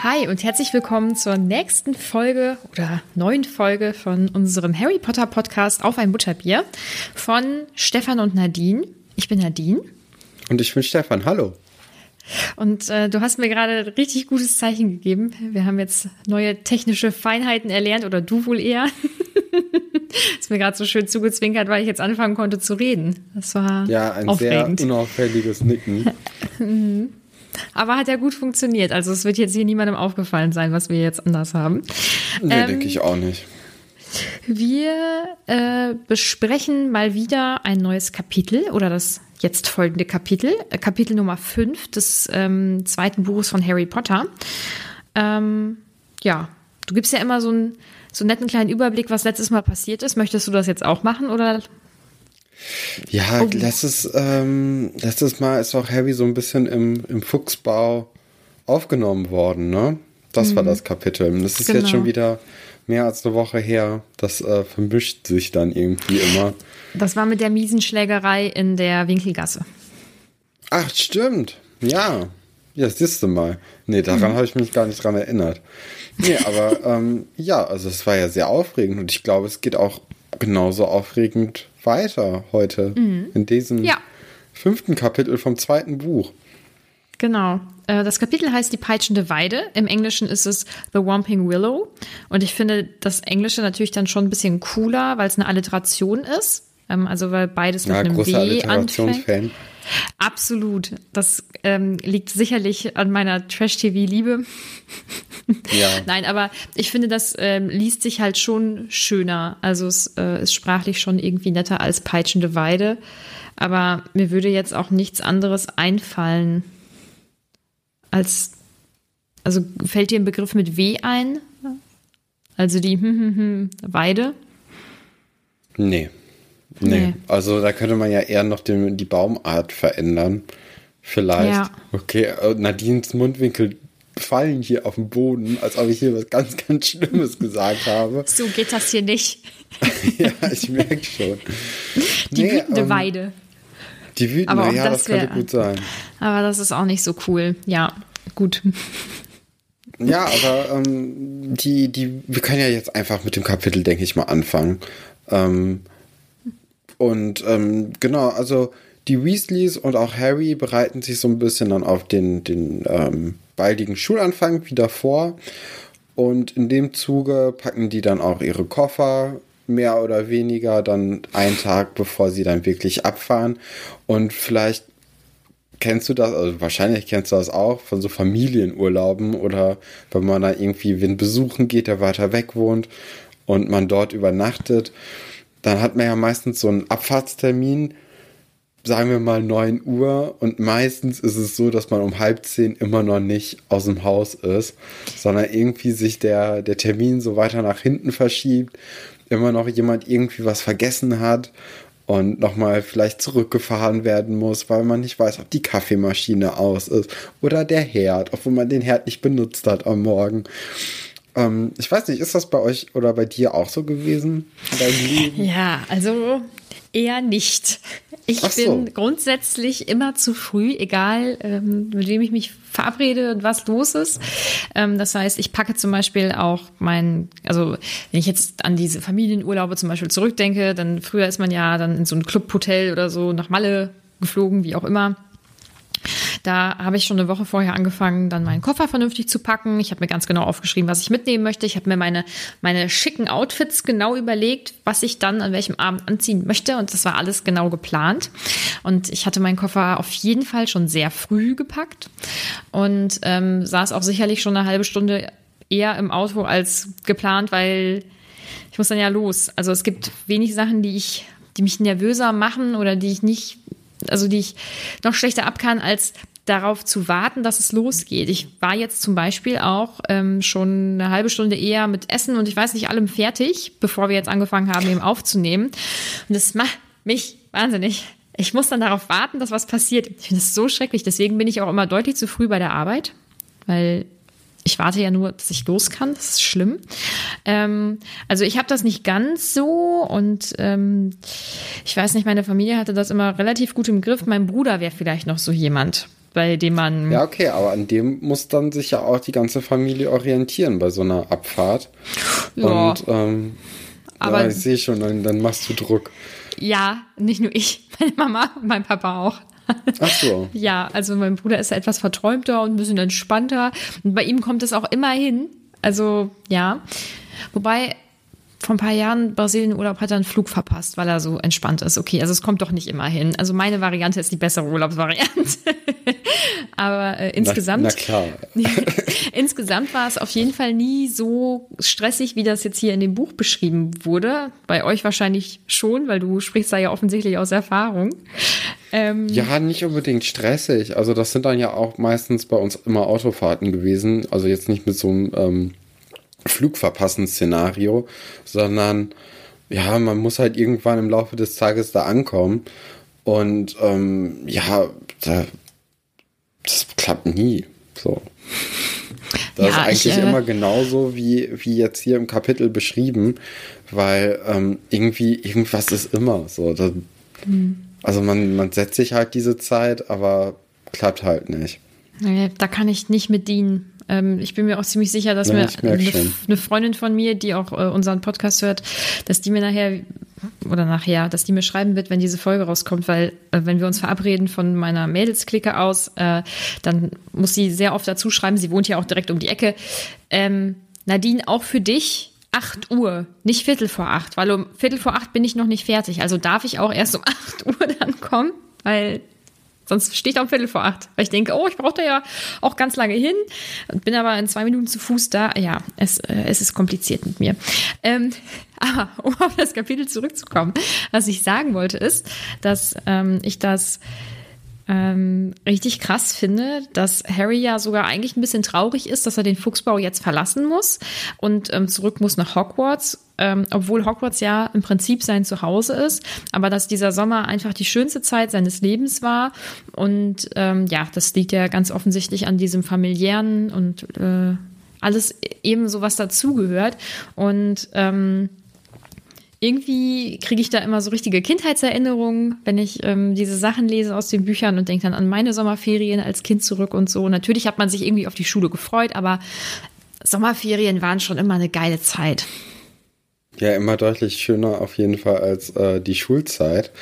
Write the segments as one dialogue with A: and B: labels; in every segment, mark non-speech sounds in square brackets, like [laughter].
A: Hi und herzlich willkommen zur nächsten Folge oder neuen Folge von unserem Harry Potter Podcast auf ein Butterbier von Stefan und Nadine. Ich bin Nadine
B: Und ich bin Stefan, hallo.
A: und äh, du hast mir gerade richtig gutes Zeichen gegeben. Wir haben jetzt neue technische Feinheiten erlernt oder du wohl eher. [laughs] Ist mir gerade so schön zugezwinkert, weil ich jetzt anfangen konnte zu reden. Das war
B: Ja, ein
A: aufregend.
B: sehr unauffälliges Nicken. [laughs] [laughs]
A: Aber hat ja gut funktioniert. Also es wird jetzt hier niemandem aufgefallen sein, was wir jetzt anders haben.
B: Nee,
A: Ähm,
B: denke ich auch nicht.
A: Wir äh, besprechen mal wieder ein neues Kapitel oder das jetzt folgende Kapitel, äh, Kapitel Nummer 5 des ähm, zweiten Buches von Harry Potter. Ähm, ja, du gibst ja immer so einen, so einen netten kleinen Überblick, was letztes Mal passiert ist. Möchtest du das jetzt auch machen oder?
B: Ja,
A: Oh.
B: letztes, ähm, letztes Mal ist auch Harry so ein bisschen im, im Fuchsbau aufgenommen worden, ne? Das war das Kapitel. Das ist
A: Genau.
B: jetzt schon wieder mehr als eine Woche her. Das äh, vermischt sich dann irgendwie immer.
A: Das war mit der miesen Schlägerei in der Winkelgasse.
B: Ach, stimmt. Ja. Ja, siehst du mal. Nee, daran habe ich mich gar nicht dran erinnert. Nee, aber ähm, ja, also es war ja sehr aufregend und ich glaube, es geht auch genauso aufregend weiter heute in diesem
A: Ja.
B: fünften Kapitel vom zweiten Buch.
A: Genau. Äh, Das Kapitel heißt Die peitschende Weide. Im Englischen ist es The Whomping Willow. Und ich finde das Englische natürlich dann schon ein bisschen cooler, weil es eine Alliteration ist. Ähm, Also weil beides mit
B: Ja,
A: einem W anfängt.
B: Alliterationsfan.
A: Absolut. Das ähm, liegt sicherlich an meiner Trash-TV-Liebe.
B: Ja. [laughs]
A: Nein, aber ich finde, das ähm, liest sich halt schon schöner. Also es äh, ist sprachlich schon irgendwie netter als peitschende Weide. Aber mir würde jetzt auch nichts anderes einfallen als. Also fällt dir ein Begriff mit W ein? Also die [laughs] Weide?
B: Nee. Nee.
A: Nee.
B: Also da könnte man ja eher noch den, die Baumart verändern. Vielleicht.
A: Ja.
B: Okay, äh, Nadines Mundwinkel fallen hier auf den Boden, als ob ich hier was ganz, ganz Schlimmes gesagt habe.
A: So geht das hier nicht. [laughs]
B: ja, ich merke schon.
A: Die
B: Nee,
A: wütende
B: ähm,
A: Weide.
B: Die wütende,
A: Aber auch
B: ja,
A: das
B: das, könnte
A: wär-
B: gut sein.
A: Aber das ist auch nicht so cool. Ja, gut.
B: Ja, aber ähm, die, die, wir können ja jetzt einfach mit dem Kapitel, denke ich mal, anfangen. Ähm, und ähm, genau, also die Weasleys und auch Harry bereiten sich so ein bisschen dann auf den, den ähm, baldigen Schulanfang wieder vor. Und in dem Zuge packen die dann auch ihre Koffer mehr oder weniger dann einen Tag, bevor sie dann wirklich abfahren. Und vielleicht kennst du das, also wahrscheinlich kennst du das auch von so Familienurlauben oder wenn man da irgendwie wen besuchen geht, der weiter weg wohnt und man dort übernachtet, dann hat man ja meistens so einen Abfahrtstermin sagen wir mal 9 Uhr und meistens ist es so, dass man um halb zehn immer noch nicht aus dem Haus ist, sondern irgendwie sich der, der Termin so weiter nach hinten verschiebt, immer noch jemand irgendwie was vergessen hat und nochmal vielleicht zurückgefahren werden muss, weil man nicht weiß, ob die Kaffeemaschine aus ist oder der Herd, obwohl man den Herd nicht benutzt hat am Morgen. Ähm, ich weiß nicht, ist das bei euch oder bei dir auch so gewesen?
A: Ja, also eher nicht. Ich so. bin grundsätzlich immer zu früh, egal ähm, mit wem ich mich verabrede und was los ist. Ähm, das heißt, ich packe zum Beispiel auch mein, also wenn ich jetzt an diese Familienurlaube zum Beispiel zurückdenke, dann früher ist man ja dann in so ein Clubhotel oder so nach Malle geflogen, wie auch immer. Da habe ich schon eine Woche vorher angefangen, dann meinen Koffer vernünftig zu packen. Ich habe mir ganz genau aufgeschrieben, was ich mitnehmen möchte. Ich habe mir meine, meine schicken Outfits genau überlegt, was ich dann an welchem Abend anziehen möchte. Und das war alles genau geplant. Und ich hatte meinen Koffer auf jeden Fall schon sehr früh gepackt und ähm, saß auch sicherlich schon eine halbe Stunde eher im Auto als geplant, weil ich muss dann ja los. Also es gibt wenig Sachen, die ich, die mich nervöser machen oder die ich nicht also die ich noch schlechter ab kann, als darauf zu warten, dass es losgeht. Ich war jetzt zum Beispiel auch ähm, schon eine halbe Stunde eher mit Essen und ich weiß nicht allem fertig, bevor wir jetzt angefangen haben, eben aufzunehmen. Und das macht mich wahnsinnig. Ich muss dann darauf warten, dass was passiert. Ich finde das so schrecklich. Deswegen bin ich auch immer deutlich zu früh bei der Arbeit, weil ich warte ja nur, dass ich los kann. Das ist schlimm. Ähm, also ich habe das nicht ganz so und ähm, ich weiß nicht, meine Familie hatte das immer relativ gut im Griff. Mein Bruder wäre vielleicht noch so jemand, bei dem man.
B: Ja, okay, aber an dem muss dann sich ja auch die ganze Familie orientieren bei so einer Abfahrt. Ja. Und ähm, aber ja, ich sehe schon, dann, dann machst du Druck.
A: Ja, nicht nur ich, [laughs] meine Mama, mein Papa auch. [laughs]
B: Ach so.
A: ja, also mein Bruder ist etwas verträumter und ein bisschen entspannter. Und bei ihm kommt es auch immer hin. Also, ja. Wobei, vor ein paar Jahren Brasilien-Urlaub hat er einen Flug verpasst, weil er so entspannt ist. Okay, also es kommt doch nicht immer hin. Also meine Variante ist die bessere Urlaubsvariante. [laughs] Aber äh, insgesamt.
B: Na, na klar. [laughs]
A: insgesamt war es auf jeden Fall nie so stressig, wie das jetzt hier in dem Buch beschrieben wurde. Bei euch wahrscheinlich schon, weil du sprichst da ja offensichtlich aus Erfahrung.
B: Ähm, ja, nicht unbedingt stressig. Also das sind dann ja auch meistens bei uns immer Autofahrten gewesen. Also jetzt nicht mit so einem ähm, Flugverpassen-Szenario, sondern ja, man muss halt irgendwann im Laufe des Tages da ankommen. Und ähm, ja, da, das klappt nie. So. Das ja, ist eigentlich ich, äh, immer genauso wie, wie jetzt hier im Kapitel beschrieben, weil ähm, irgendwie, irgendwas ist immer so. Das, mhm. Also man, man setzt sich halt diese Zeit, aber klappt halt nicht.
A: Da kann ich nicht mit dienen. Ähm, ich bin mir auch ziemlich sicher, dass ja, mir eine, eine, Freundin von mir, die auch äh, unseren Podcast hört, dass die mir nachher oder nachher, dass die mir schreiben wird, wenn diese Folge rauskommt, weil äh, wenn wir uns verabreden von meiner Mädelsklicke aus, äh, dann muss sie sehr oft dazu schreiben, sie wohnt ja auch direkt um die Ecke. Ähm, Nadine, auch für dich 8 Uhr, nicht Viertel vor acht, weil um Viertel vor acht bin ich noch nicht fertig. Also darf ich auch erst um [laughs] 8 Uhr dann kommen, weil Sonst stehe ich um Viertel vor acht, weil ich denke, oh, ich brauche da ja auch ganz lange hin, bin aber in zwei Minuten zu Fuß da. Ja, es, äh, es ist kompliziert mit mir. Ähm, [laughs] aber um auf das Kapitel zurückzukommen, was ich sagen wollte, ist, dass ähm, ich das ähm, richtig krass finde, dass Harry ja sogar eigentlich ein bisschen traurig ist, dass er den Fuchsbau jetzt verlassen muss und ähm, zurück muss nach Hogwarts, ähm, obwohl Hogwarts ja im Prinzip sein Zuhause ist, aber dass dieser Sommer einfach die schönste Zeit seines Lebens war. Und ähm, ja, das liegt ja ganz offensichtlich an diesem familiären und äh, alles eben so was dazugehört. Und ähm, irgendwie kriege ich da immer so richtige Kindheitserinnerungen, wenn ich ähm, diese Sachen lese aus den Büchern und denke dann an meine Sommerferien als Kind zurück und so. Natürlich hat man sich irgendwie auf die Schule gefreut, aber Sommerferien waren schon immer eine geile Zeit.
B: Ja, immer deutlich schöner auf jeden Fall als äh, die Schulzeit.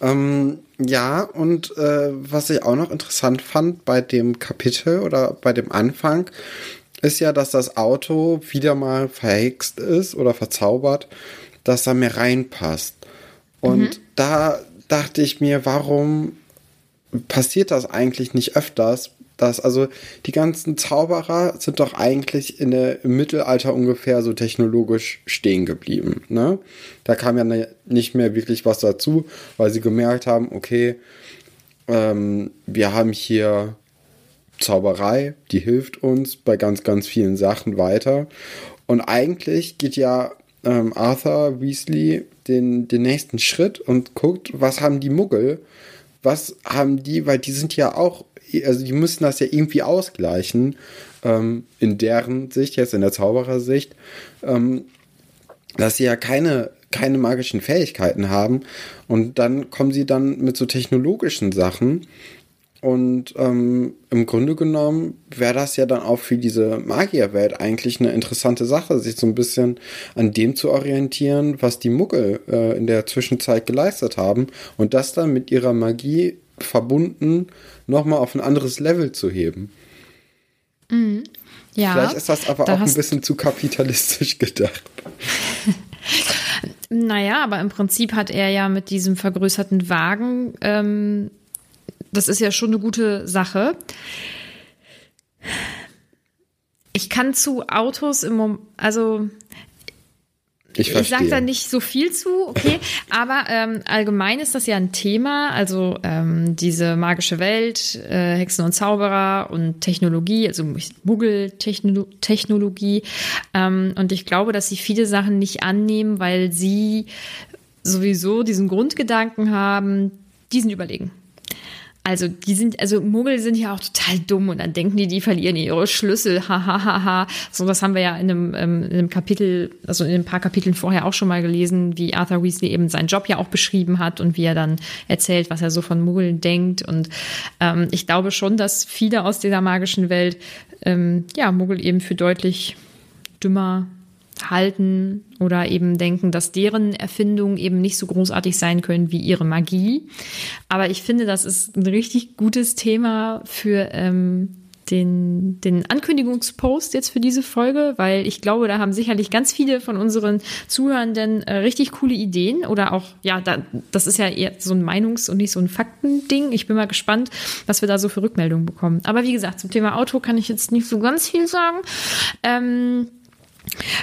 B: Ähm, ja, und äh, was ich auch noch interessant fand bei dem Kapitel oder bei dem Anfang, ist ja, dass das Auto wieder mal verhext ist oder verzaubert dass da mehr reinpasst. Und mhm. da dachte ich mir, warum passiert das eigentlich nicht öfters, dass also die ganzen Zauberer sind doch eigentlich in der, im Mittelalter ungefähr so technologisch stehen geblieben. Ne? Da kam ja ne, nicht mehr wirklich was dazu, weil sie gemerkt haben, okay, ähm, wir haben hier Zauberei, die hilft uns bei ganz, ganz vielen Sachen weiter. Und eigentlich geht ja ähm, Arthur Weasley den, den nächsten Schritt und guckt, was haben die Muggel, was haben die, weil die sind ja auch, also die müssen das ja irgendwie ausgleichen, ähm, in deren Sicht, jetzt in der Zauberersicht, ähm, dass sie ja keine, keine magischen Fähigkeiten haben. Und dann kommen sie dann mit so technologischen Sachen und ähm, im Grunde genommen wäre das ja dann auch für diese Magierwelt eigentlich eine interessante Sache, sich so ein bisschen an dem zu orientieren, was die Muggel äh, in der Zwischenzeit geleistet haben und das dann mit ihrer Magie verbunden nochmal auf ein anderes Level zu heben.
A: Mhm. Ja,
B: Vielleicht ist das aber
A: da
B: auch ein bisschen zu kapitalistisch gedacht. [laughs]
A: Naja, aber im Prinzip hat er ja mit diesem vergrößerten Wagen, ähm, das ist ja schon eine gute Sache. Ich kann zu Autos im Moment, also
B: Ich
A: ich sage da nicht so viel zu, okay, [laughs] aber ähm, allgemein ist das ja ein Thema, also ähm, diese magische Welt, äh, Hexen und Zauberer und Technologie, also Muggel-Technologie. Ähm, und ich glaube, dass sie viele Sachen nicht annehmen, weil sie sowieso diesen Grundgedanken haben, die sind überlegen. Also die sind, also Muggel sind ja auch total dumm und dann denken die, die verlieren ihre Schlüssel, hahaha. Ha, ha, ha. So, das haben wir ja in einem, ähm, in einem Kapitel, also in ein paar Kapiteln vorher auch schon mal gelesen, wie Arthur Weasley eben seinen Job ja auch beschrieben hat und wie er dann erzählt, was er so von Muggeln denkt. Und ähm, ich glaube schon, dass viele aus dieser magischen Welt ähm, ja Muggel eben für deutlich dümmer halten oder eben denken, dass deren Erfindungen eben nicht so großartig sein können wie ihre Magie. Aber ich finde, das ist ein richtig gutes Thema für ähm, den, den Ankündigungspost jetzt für diese Folge, weil ich glaube, da haben sicherlich ganz viele von unseren Zuhörenden äh, richtig coole Ideen oder auch, ja, da, das ist ja eher so ein Meinungs- und nicht so ein Faktending. Ich bin mal gespannt, was wir da so für Rückmeldungen bekommen. Aber wie gesagt, zum Thema Auto kann ich jetzt nicht so ganz viel sagen. Ähm,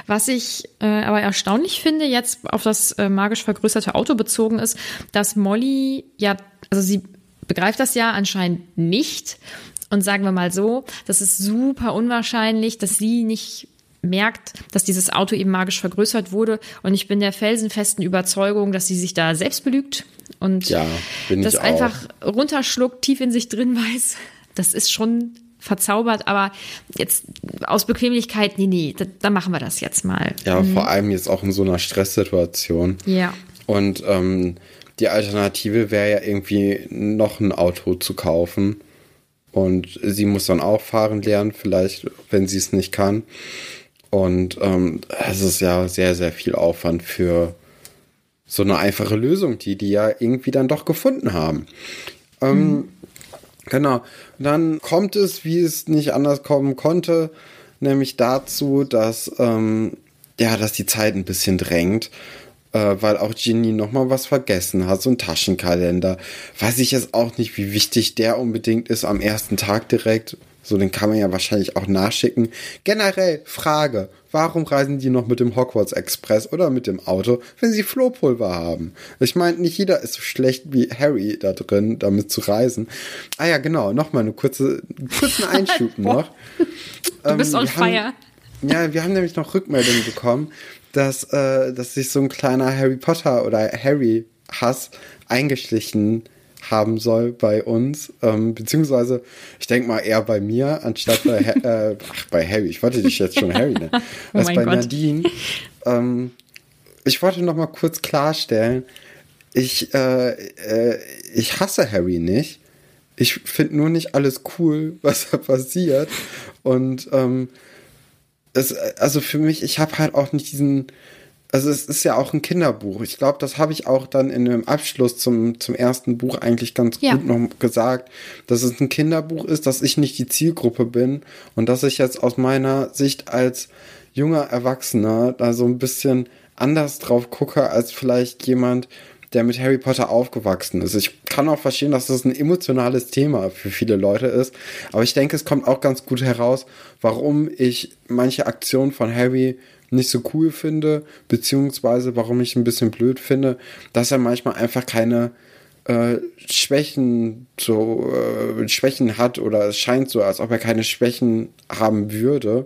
A: was ich äh, aber erstaunlich finde, jetzt auf das äh, magisch vergrößerte Auto bezogen ist, dass Molly ja, also sie begreift das ja anscheinend nicht. Und sagen wir mal so, das ist super unwahrscheinlich, dass sie nicht merkt, dass dieses Auto eben magisch vergrößert wurde. Und ich bin der felsenfesten Überzeugung, dass sie sich da selbst belügt und
B: Ja,
A: das einfach runterschluckt, tief in sich drin weiß. Das ist schon verzaubert, aber jetzt aus Bequemlichkeit, nee, nee, da, da machen wir das jetzt mal.
B: Ja, vor allem jetzt auch in so einer Stresssituation.
A: Ja.
B: Und ähm, die Alternative wäre ja irgendwie noch ein Auto zu kaufen. Und sie muss dann auch fahren lernen, vielleicht, wenn sie es nicht kann. Und ähm, es ist ja sehr, sehr viel Aufwand für so eine einfache Lösung, die die ja irgendwie dann doch gefunden haben. Ähm, Genau. Und dann kommt es, wie es nicht anders kommen konnte, nämlich dazu, dass ähm, ja, dass die Zeit ein bisschen drängt, äh, weil auch Ginny noch mal was vergessen hat, so ein Taschenkalender. Weiß ich jetzt auch nicht, wie wichtig der unbedingt ist am ersten Tag direkt. So, den kann man ja wahrscheinlich auch nachschicken. Generell Frage, warum reisen die noch mit dem Hogwarts Express oder mit dem Auto, wenn sie Flohpulver haben? Ich meine, nicht jeder ist so schlecht wie Harry da drin, damit zu reisen. Ah ja, genau, nochmal eine kurze, einen kurzen [laughs] Einschub noch.
A: Du bist
B: Ähm,
A: on
B: haben-
A: fire.
B: ja, wir haben nämlich noch Rückmeldungen bekommen, dass, äh, dass sich so ein kleiner Harry Potter oder Harry-Hass eingeschlichen haben soll bei uns, ähm, beziehungsweise ich denke mal eher bei mir, anstatt bei, Ha- äh, ach, bei Harry. Ich wollte dich jetzt schon Harry nennen. [laughs]
A: Oh
B: Als bei
A: Gott.
B: Nadine. Ähm, ich wollte noch mal kurz klarstellen, ich, äh, äh, ich hasse Harry nicht. Ich finde nur nicht alles cool, [laughs] was da passiert. Und ähm, es, also für mich, ich habe halt auch nicht diesen, also es ist ja auch ein Kinderbuch. Ich glaube, das habe ich auch dann in dem Abschluss zum, zum ersten Buch eigentlich ganz
A: Ja.
B: gut noch gesagt, dass es ein Kinderbuch ist, dass ich nicht die Zielgruppe bin und dass ich jetzt aus meiner Sicht als junger Erwachsener da so ein bisschen anders drauf gucke als vielleicht jemand, der mit Harry Potter aufgewachsen ist. Ich kann auch verstehen, dass das ein emotionales Thema für viele Leute ist, aber ich denke, es kommt auch ganz gut heraus, warum ich manche Aktionen von Harry nicht so cool finde, beziehungsweise warum ich ein bisschen blöd finde, dass er manchmal einfach keine äh, Schwächen so äh, Schwächen hat oder es scheint so, als ob er keine Schwächen haben würde.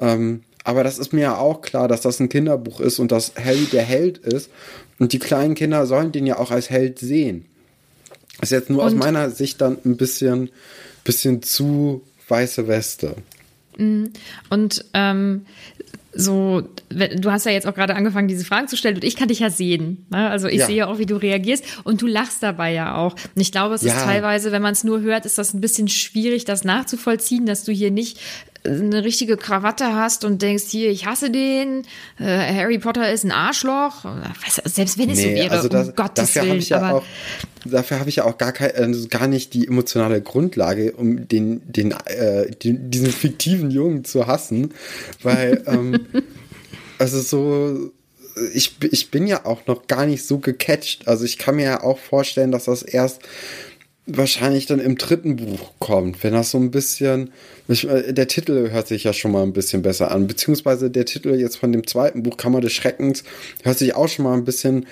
B: Ähm, aber das ist mir ja auch klar, dass das ein Kinderbuch ist und dass Harry der Held ist. Und die kleinen Kinder sollen den ja auch als Held sehen. ist jetzt nur und? aus meiner Sicht dann ein bisschen, bisschen zu weiße Weste.
A: Mhm. Und ähm, so, du hast ja jetzt auch gerade angefangen, diese Fragen zu stellen und ich kann dich ja sehen. Ne? Also ich ja. sehe auch, wie du reagierst und du lachst dabei ja auch. Und ich glaube, es ja. ist teilweise, wenn man es nur hört, ist das ein bisschen schwierig, das nachzuvollziehen, dass du hier nicht eine richtige Krawatte hast und denkst, hier, ich hasse den, äh, Harry Potter ist ein Arschloch. Selbst wenn es nee, so wäre, also das, um Gottes
B: dafür
A: Willen.
B: Ich ja auch, dafür habe ich ja auch gar, kein, also gar nicht die emotionale Grundlage, um den, den, äh, den diesen fiktiven Jungen zu hassen, weil [laughs] ähm, also so ich, ich bin ja auch noch gar nicht so gecatcht. Also ich kann mir ja auch vorstellen, dass das erst wahrscheinlich dann im dritten Buch kommt, wenn das so ein bisschen, äh, der Titel hört sich ja schon mal ein bisschen besser an, beziehungsweise der Titel jetzt von dem zweiten Buch Kammer des Schreckens hört sich auch schon mal ein bisschen,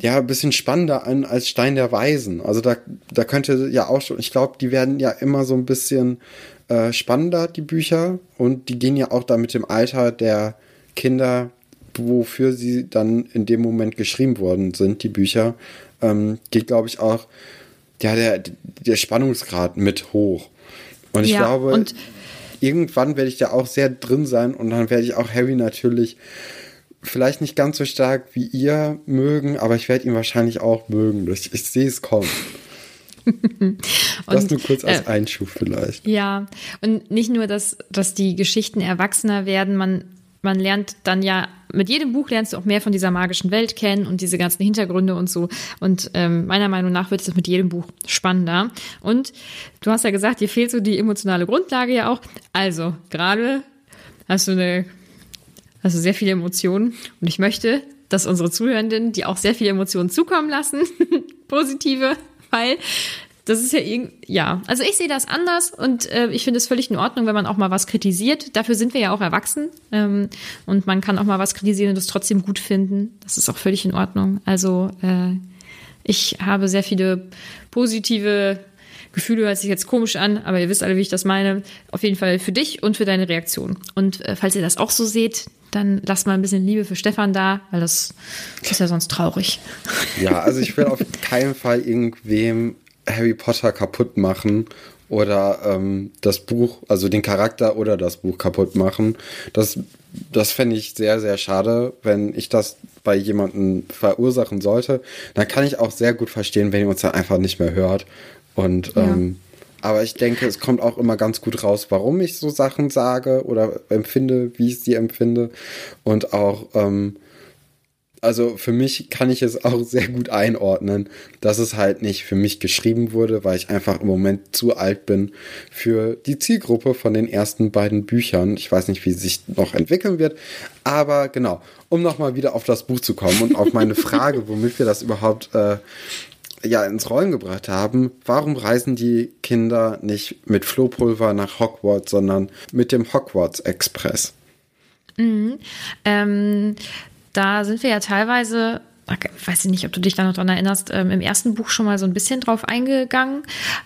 B: ja, ein bisschen spannender an als Stein der Weisen. Also da, da könnte ja auch schon, ich glaube, die werden ja immer so ein bisschen äh, spannender, die Bücher, und die gehen ja auch da mit dem Alter der Kinder, wofür sie dann in dem Moment geschrieben worden sind, die Bücher, ähm, geht, glaube ich, auch ja, der, der Spannungsgrad mit hoch. Und ich ja, glaube, und irgendwann werde ich da auch sehr drin sein und dann werde ich auch Harry natürlich vielleicht nicht ganz so stark wie ihr mögen, aber ich werde ihn wahrscheinlich auch mögen. Ich, ich sehe es kommen. [laughs] das nur kurz als äh, Einschub vielleicht.
A: Ja, und nicht nur, dass, dass die Geschichten erwachsener werden, man man lernt dann ja, mit jedem Buch lernst du auch mehr von dieser magischen Welt kennen und diese ganzen Hintergründe und so. Und ähm, meiner Meinung nach wird es mit jedem Buch spannender. Und du hast ja gesagt, dir fehlt so die emotionale Grundlage ja auch. Also, gerade hast du eine, hast du sehr viele Emotionen und ich möchte, dass unsere Zuhörenden die auch sehr viele Emotionen zukommen lassen, [laughs] positive, weil das ist ja irgendwie, ja, also ich sehe das anders und äh, ich finde es völlig in Ordnung, wenn man auch mal was kritisiert. Dafür sind wir ja auch erwachsen ähm, und man kann auch mal was kritisieren und es trotzdem gut finden. Das ist auch völlig in Ordnung. Also äh, ich habe sehr viele positive Gefühle, hört sich jetzt komisch an, aber ihr wisst alle, wie ich das meine. Auf jeden Fall für dich und für deine Reaktion. Und äh, falls ihr das auch so seht, dann lasst mal ein bisschen Liebe für Stefan da, weil das, das ist ja sonst traurig.
B: Ja, also ich will auf keinen Fall irgendwem Harry Potter kaputt machen oder ähm, das Buch, also den Charakter oder das Buch kaputt machen. Das, das fände ich sehr, sehr schade, wenn ich das bei jemandem verursachen sollte. Dann kann ich auch sehr gut verstehen, wenn ihr uns dann einfach nicht mehr hört. Und ja. ähm, aber ich denke, es kommt auch immer ganz gut raus, warum ich so Sachen sage oder empfinde, wie ich sie empfinde. Und auch ähm, also für mich kann ich es auch sehr gut einordnen, dass es halt nicht für mich geschrieben wurde, weil ich einfach im Moment zu alt bin für die Zielgruppe von den ersten beiden Büchern. Ich weiß nicht, wie sich noch entwickeln wird, aber genau, um nochmal wieder auf das Buch zu kommen und auf meine Frage, womit wir das überhaupt äh, ja ins Rollen gebracht haben, warum reisen die Kinder nicht mit Flohpulver nach Hogwarts, sondern mit dem Hogwarts Express?
A: Mhm. Ähm, da sind wir ja teilweise weiß ich nicht, ob du dich da noch dran erinnerst, ähm, im ersten Buch schon mal so ein bisschen drauf eingegangen.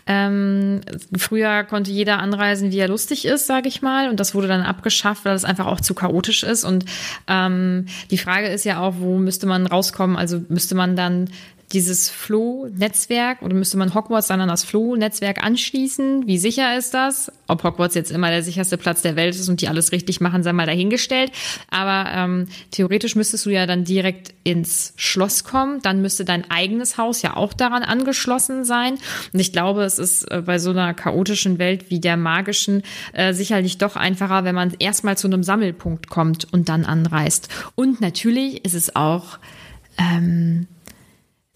A: Ähm, früher konnte jeder anreisen, wie er lustig ist, sage ich mal, und das wurde dann abgeschafft, weil es einfach auch zu chaotisch ist. Und ähm, die Frage ist ja auch, wo müsste man rauskommen? Also müsste man dann dieses Flow-Netzwerk oder müsste man Hogwarts dann an das Flow-Netzwerk anschließen? Wie sicher ist das? Ob Hogwarts jetzt immer der sicherste Platz der Welt ist und die alles richtig machen, sei mal dahingestellt. Aber ähm, theoretisch müsstest du ja dann direkt ins Schloss kommen. Dann müsste dein eigenes Haus ja auch daran angeschlossen sein. Und ich glaube, es ist äh, bei so einer chaotischen Welt wie der magischen äh, sicherlich doch einfacher, wenn man erstmal zu einem Sammelpunkt kommt und dann anreist. Und natürlich ist es auch ähm,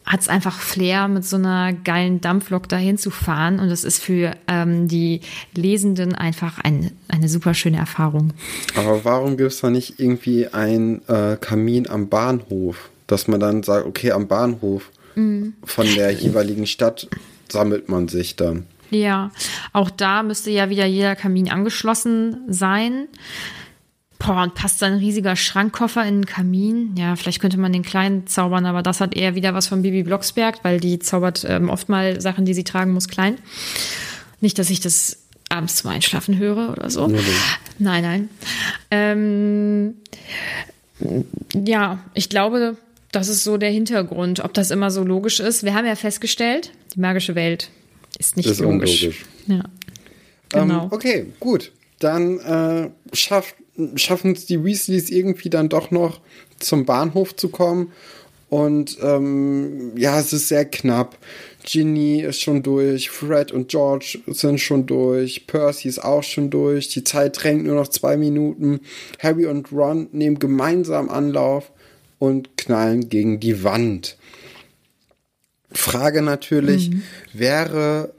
A: hat es einfach Flair, mit so einer geilen Dampflok dahin zu fahren. Und das ist für ähm, die Lesenden einfach ein, eine super schöne Erfahrung.
B: Aber warum gibt es da nicht irgendwie einen äh, Kamin am Bahnhof? dass man dann sagt, okay, am Bahnhof
A: Mhm.
B: von der jeweiligen Stadt sammelt man sich dann.
A: Ja, auch da müsste ja wieder jeder Kamin angeschlossen sein. Boah, und passt da ein riesiger Schrankkoffer in den Kamin? Ja, vielleicht könnte man den kleinen zaubern, aber das hat eher wieder was von Bibi Blocksberg, weil die zaubert ähm, oft mal Sachen, die sie tragen muss, klein. Nicht, dass ich das abends zum Einschlafen höre oder so. Nein, nein. Ähm, ja, ich glaube, das ist so der Hintergrund. Ob das immer so logisch ist. Wir haben ja festgestellt, die magische Welt ist nicht
B: Ist
A: logisch.
B: unlogisch.
A: Ja. Genau.
B: Ähm, okay, gut. Dann äh, schaff, schaffen es die Weasleys irgendwie dann doch noch zum Bahnhof zu kommen. Und ähm, ja, es ist sehr knapp. Ginny ist schon durch, Fred und George sind schon durch, Percy ist auch schon durch. Die Zeit drängt nur noch zwei Minuten. Harry und Ron nehmen gemeinsam Anlauf und knallen gegen die Wand. Frage natürlich, wäre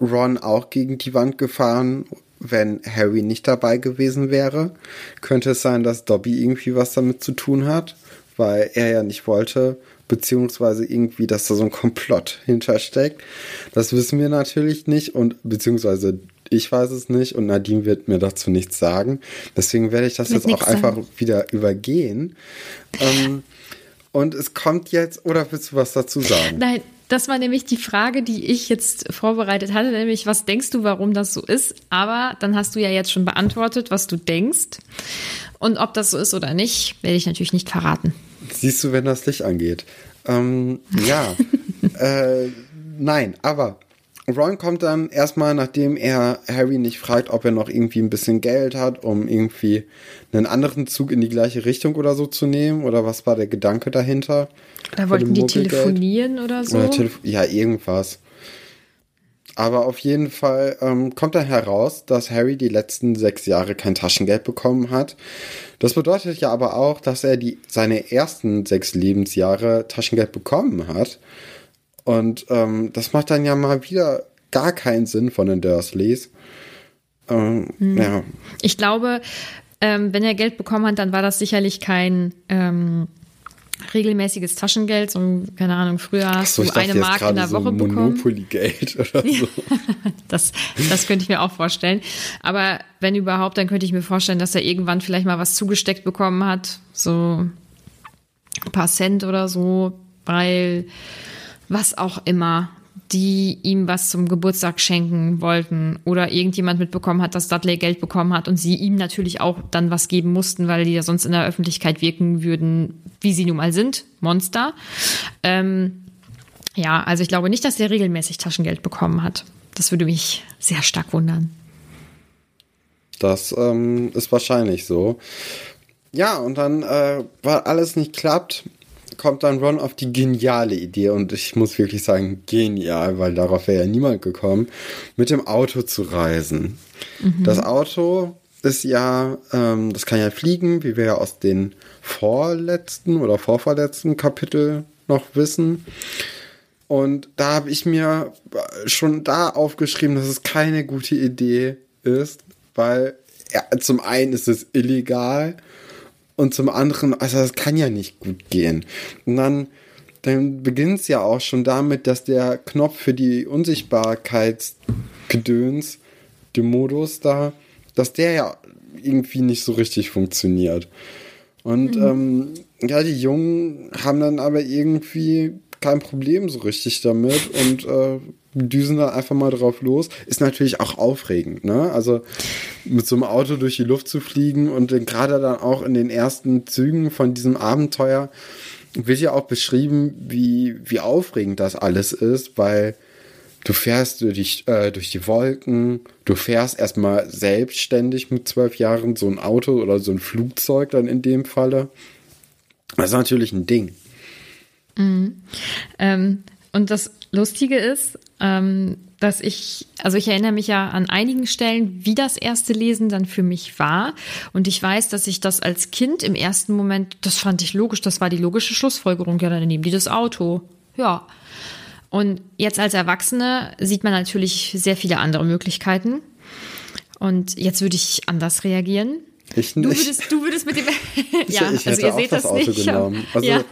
B: Ron auch gegen die Wand gefahren, wenn Harry nicht dabei gewesen wäre? Könnte es sein, dass Dobby irgendwie was damit zu tun hat, weil er ja nicht wollte, beziehungsweise irgendwie, dass da so ein Komplott [laughs] hintersteckt? Das wissen wir natürlich nicht und beziehungsweise ich weiß es nicht und Nadine wird mir dazu nichts sagen. Deswegen werde ich das jetzt auch
A: nix
B: einfach
A: sagen.
B: wieder übergehen. Ähm, und es kommt jetzt, oder willst du was dazu sagen?
A: Nein, das war nämlich die Frage, die ich jetzt vorbereitet hatte, nämlich was denkst du, warum das so ist? Aber dann hast du ja jetzt schon beantwortet, was du denkst. Und ob das so ist oder nicht, werde ich natürlich nicht verraten.
B: Siehst du, wenn das Licht angeht. Ähm, ja, [laughs] äh, nein, aber Ron kommt dann erstmal, nachdem er Harry nicht fragt, ob er noch irgendwie ein bisschen Geld hat, um irgendwie einen anderen Zug in die gleiche Richtung oder so zu nehmen. Oder was war der Gedanke dahinter?
A: Da wollten die telefonieren oder so.
B: Oder Telefo ja, irgendwas. Aber auf jeden Fall ähm, kommt dann heraus, dass Harry die letzten sechs Jahre kein Taschengeld bekommen hat. Das bedeutet ja aber auch, dass er die, seine ersten sechs Lebensjahre Taschengeld bekommen hat. Und ähm, das macht dann ja mal wieder gar keinen Sinn von den Dursleys. Ähm, Ja,
A: Ich glaube, ähm, wenn er Geld bekommen hat, dann war das sicherlich kein ähm, regelmäßiges Taschengeld. So, keine Ahnung, früher hast
B: so,
A: du eine Mark in der
B: so
A: Woche bekommen.
B: Monopoly-Geld [laughs] oder so. [laughs]
A: Das, das könnte ich mir auch vorstellen. Aber wenn überhaupt, dann könnte ich mir vorstellen, dass er irgendwann vielleicht mal was zugesteckt bekommen hat. So ein paar Cent oder so, weil was auch immer, die ihm was zum Geburtstag schenken wollten oder irgendjemand mitbekommen hat, dass Dudley Geld bekommen hat und sie ihm natürlich auch dann was geben mussten, weil die ja sonst in der Öffentlichkeit wirken würden, wie sie nun mal sind, Monster. Ähm, ja, also ich glaube nicht, dass er regelmäßig Taschengeld bekommen hat. Das würde mich sehr stark wundern.
B: Das ähm, ist wahrscheinlich so. Ja, und dann, äh, weil alles nicht klappt, kommt dann Ron auf die geniale Idee, und ich muss wirklich sagen, genial, weil darauf wäre ja niemand gekommen, mit dem Auto zu reisen. Das Auto ist ja, ähm, das kann ja fliegen, wie wir ja aus den vorletzten oder vorvorletzten Kapitel noch wissen. Und da habe ich mir schon da aufgeschrieben, dass es keine gute Idee ist, weil ja, zum einen ist es illegal und zum anderen, also das kann ja nicht gut gehen. Und dann, dann beginnt es ja auch schon damit, dass der Knopf für die Unsichtbarkeitsgedöns, den Modus da, dass der ja irgendwie nicht so richtig funktioniert. Und ähm, ja, die Jungen haben dann aber irgendwie kein Problem so richtig damit und äh, düsen dann einfach mal drauf los. Ist natürlich auch aufregend, ne? Also mit so einem Auto durch die Luft zu fliegen und gerade dann auch in den ersten Zügen von diesem Abenteuer wird ja auch beschrieben, wie, wie aufregend das alles ist, weil du fährst durch, äh, durch die Wolken, du fährst erstmal selbstständig mit zwölf Jahren so ein Auto oder so ein Flugzeug dann in dem Falle. Das ist natürlich ein Ding.
A: Ähm, und das Lustige ist, dass ich, also ich erinnere mich ja an einigen Stellen, wie das erste Lesen dann für mich war. Und ich weiß, dass ich das als Kind im ersten Moment, das fand ich logisch, das war die logische Schlussfolgerung. Ja, dann nehmen die das Auto. Ja. Und jetzt als Erwachsene sieht man natürlich sehr viele andere Möglichkeiten. Und jetzt würde ich anders reagieren.
B: Ich
A: Du
B: nicht.
A: würdest, du würdest mit dem. [laughs]
B: Ich,
A: ja,
B: ich
A: also
B: hätte
A: ihr seht
B: das,
A: das,
B: Auto
A: nicht.
B: genommen. Also
A: ja.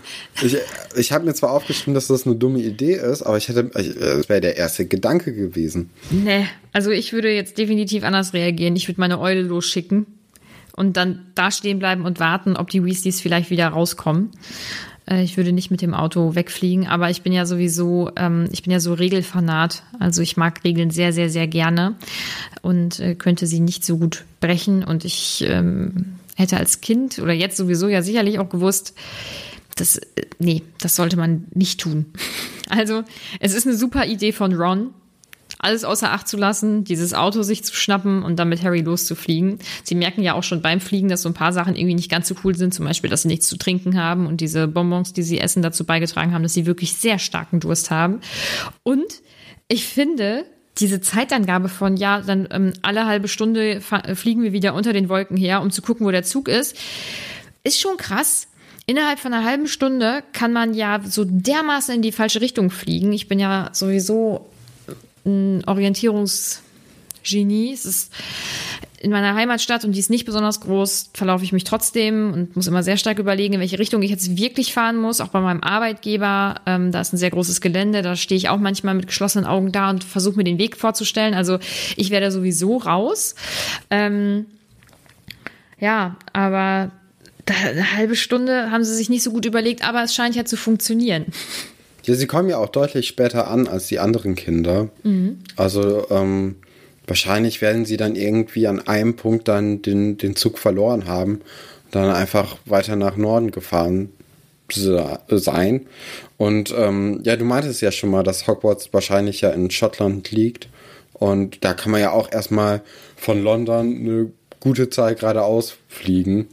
B: ich, ich habe mir zwar aufgeschrieben, dass das eine dumme Idee ist, aber ich hätte, ich, das wäre der erste Gedanke gewesen.
A: Nee, also ich würde jetzt definitiv anders reagieren. Ich würde meine Eule losschicken und dann da stehen bleiben und warten, ob die Weasleys vielleicht wieder rauskommen. Äh, Ich würde nicht mit dem Auto wegfliegen, aber ich bin ja sowieso, ähm, ich bin ja so Regelfanat. Also ich mag Regeln sehr, sehr, sehr gerne und äh, könnte sie nicht so gut brechen. Und ich ähm, hätte als Kind oder jetzt sowieso ja sicherlich auch gewusst, das, äh, nee, das sollte man nicht tun. [laughs] Also, es ist eine super Idee von Ron, alles außer Acht zu lassen, dieses Auto sich zu schnappen und dann mit Harry loszufliegen. Sie merken ja auch schon beim Fliegen, dass so ein paar Sachen irgendwie nicht ganz so cool sind, zum Beispiel, dass sie nichts zu trinken haben und diese Bonbons, die sie essen, dazu beigetragen haben, dass sie wirklich sehr starken Durst haben. Und ich finde, diese Zeitangabe von, ja, dann ähm, alle halbe Stunde fa- fliegen wir wieder unter den Wolken her, um zu gucken, wo der Zug ist, ist schon krass. Innerhalb von einer halben Stunde kann man ja so dermaßen in die falsche Richtung fliegen. Ich bin ja sowieso ein Orientierungsgenie. Es ist in meiner Heimatstadt und die ist nicht besonders groß, verlaufe ich mich trotzdem und muss immer sehr stark überlegen, in welche Richtung ich jetzt wirklich fahren muss. Auch bei meinem Arbeitgeber, ähm, da ist ein sehr großes Gelände, da stehe ich auch manchmal mit geschlossenen Augen da und versuche mir den Weg vorzustellen. Also ich werde sowieso raus. Ähm, ja, aber eine halbe Stunde haben sie sich nicht so gut überlegt, aber es scheint ja zu funktionieren.
B: Ja, sie kommen ja auch deutlich später an als die anderen Kinder. Also ähm, wahrscheinlich werden sie dann irgendwie an einem Punkt dann den, den Zug verloren haben und dann einfach weiter nach Norden gefahren se- sein. Und ähm, ja, du meintest ja schon mal, dass Hogwarts wahrscheinlich ja in Schottland liegt. Und da kann man ja auch erstmal von London eine gute Zeit geradeaus fliegen.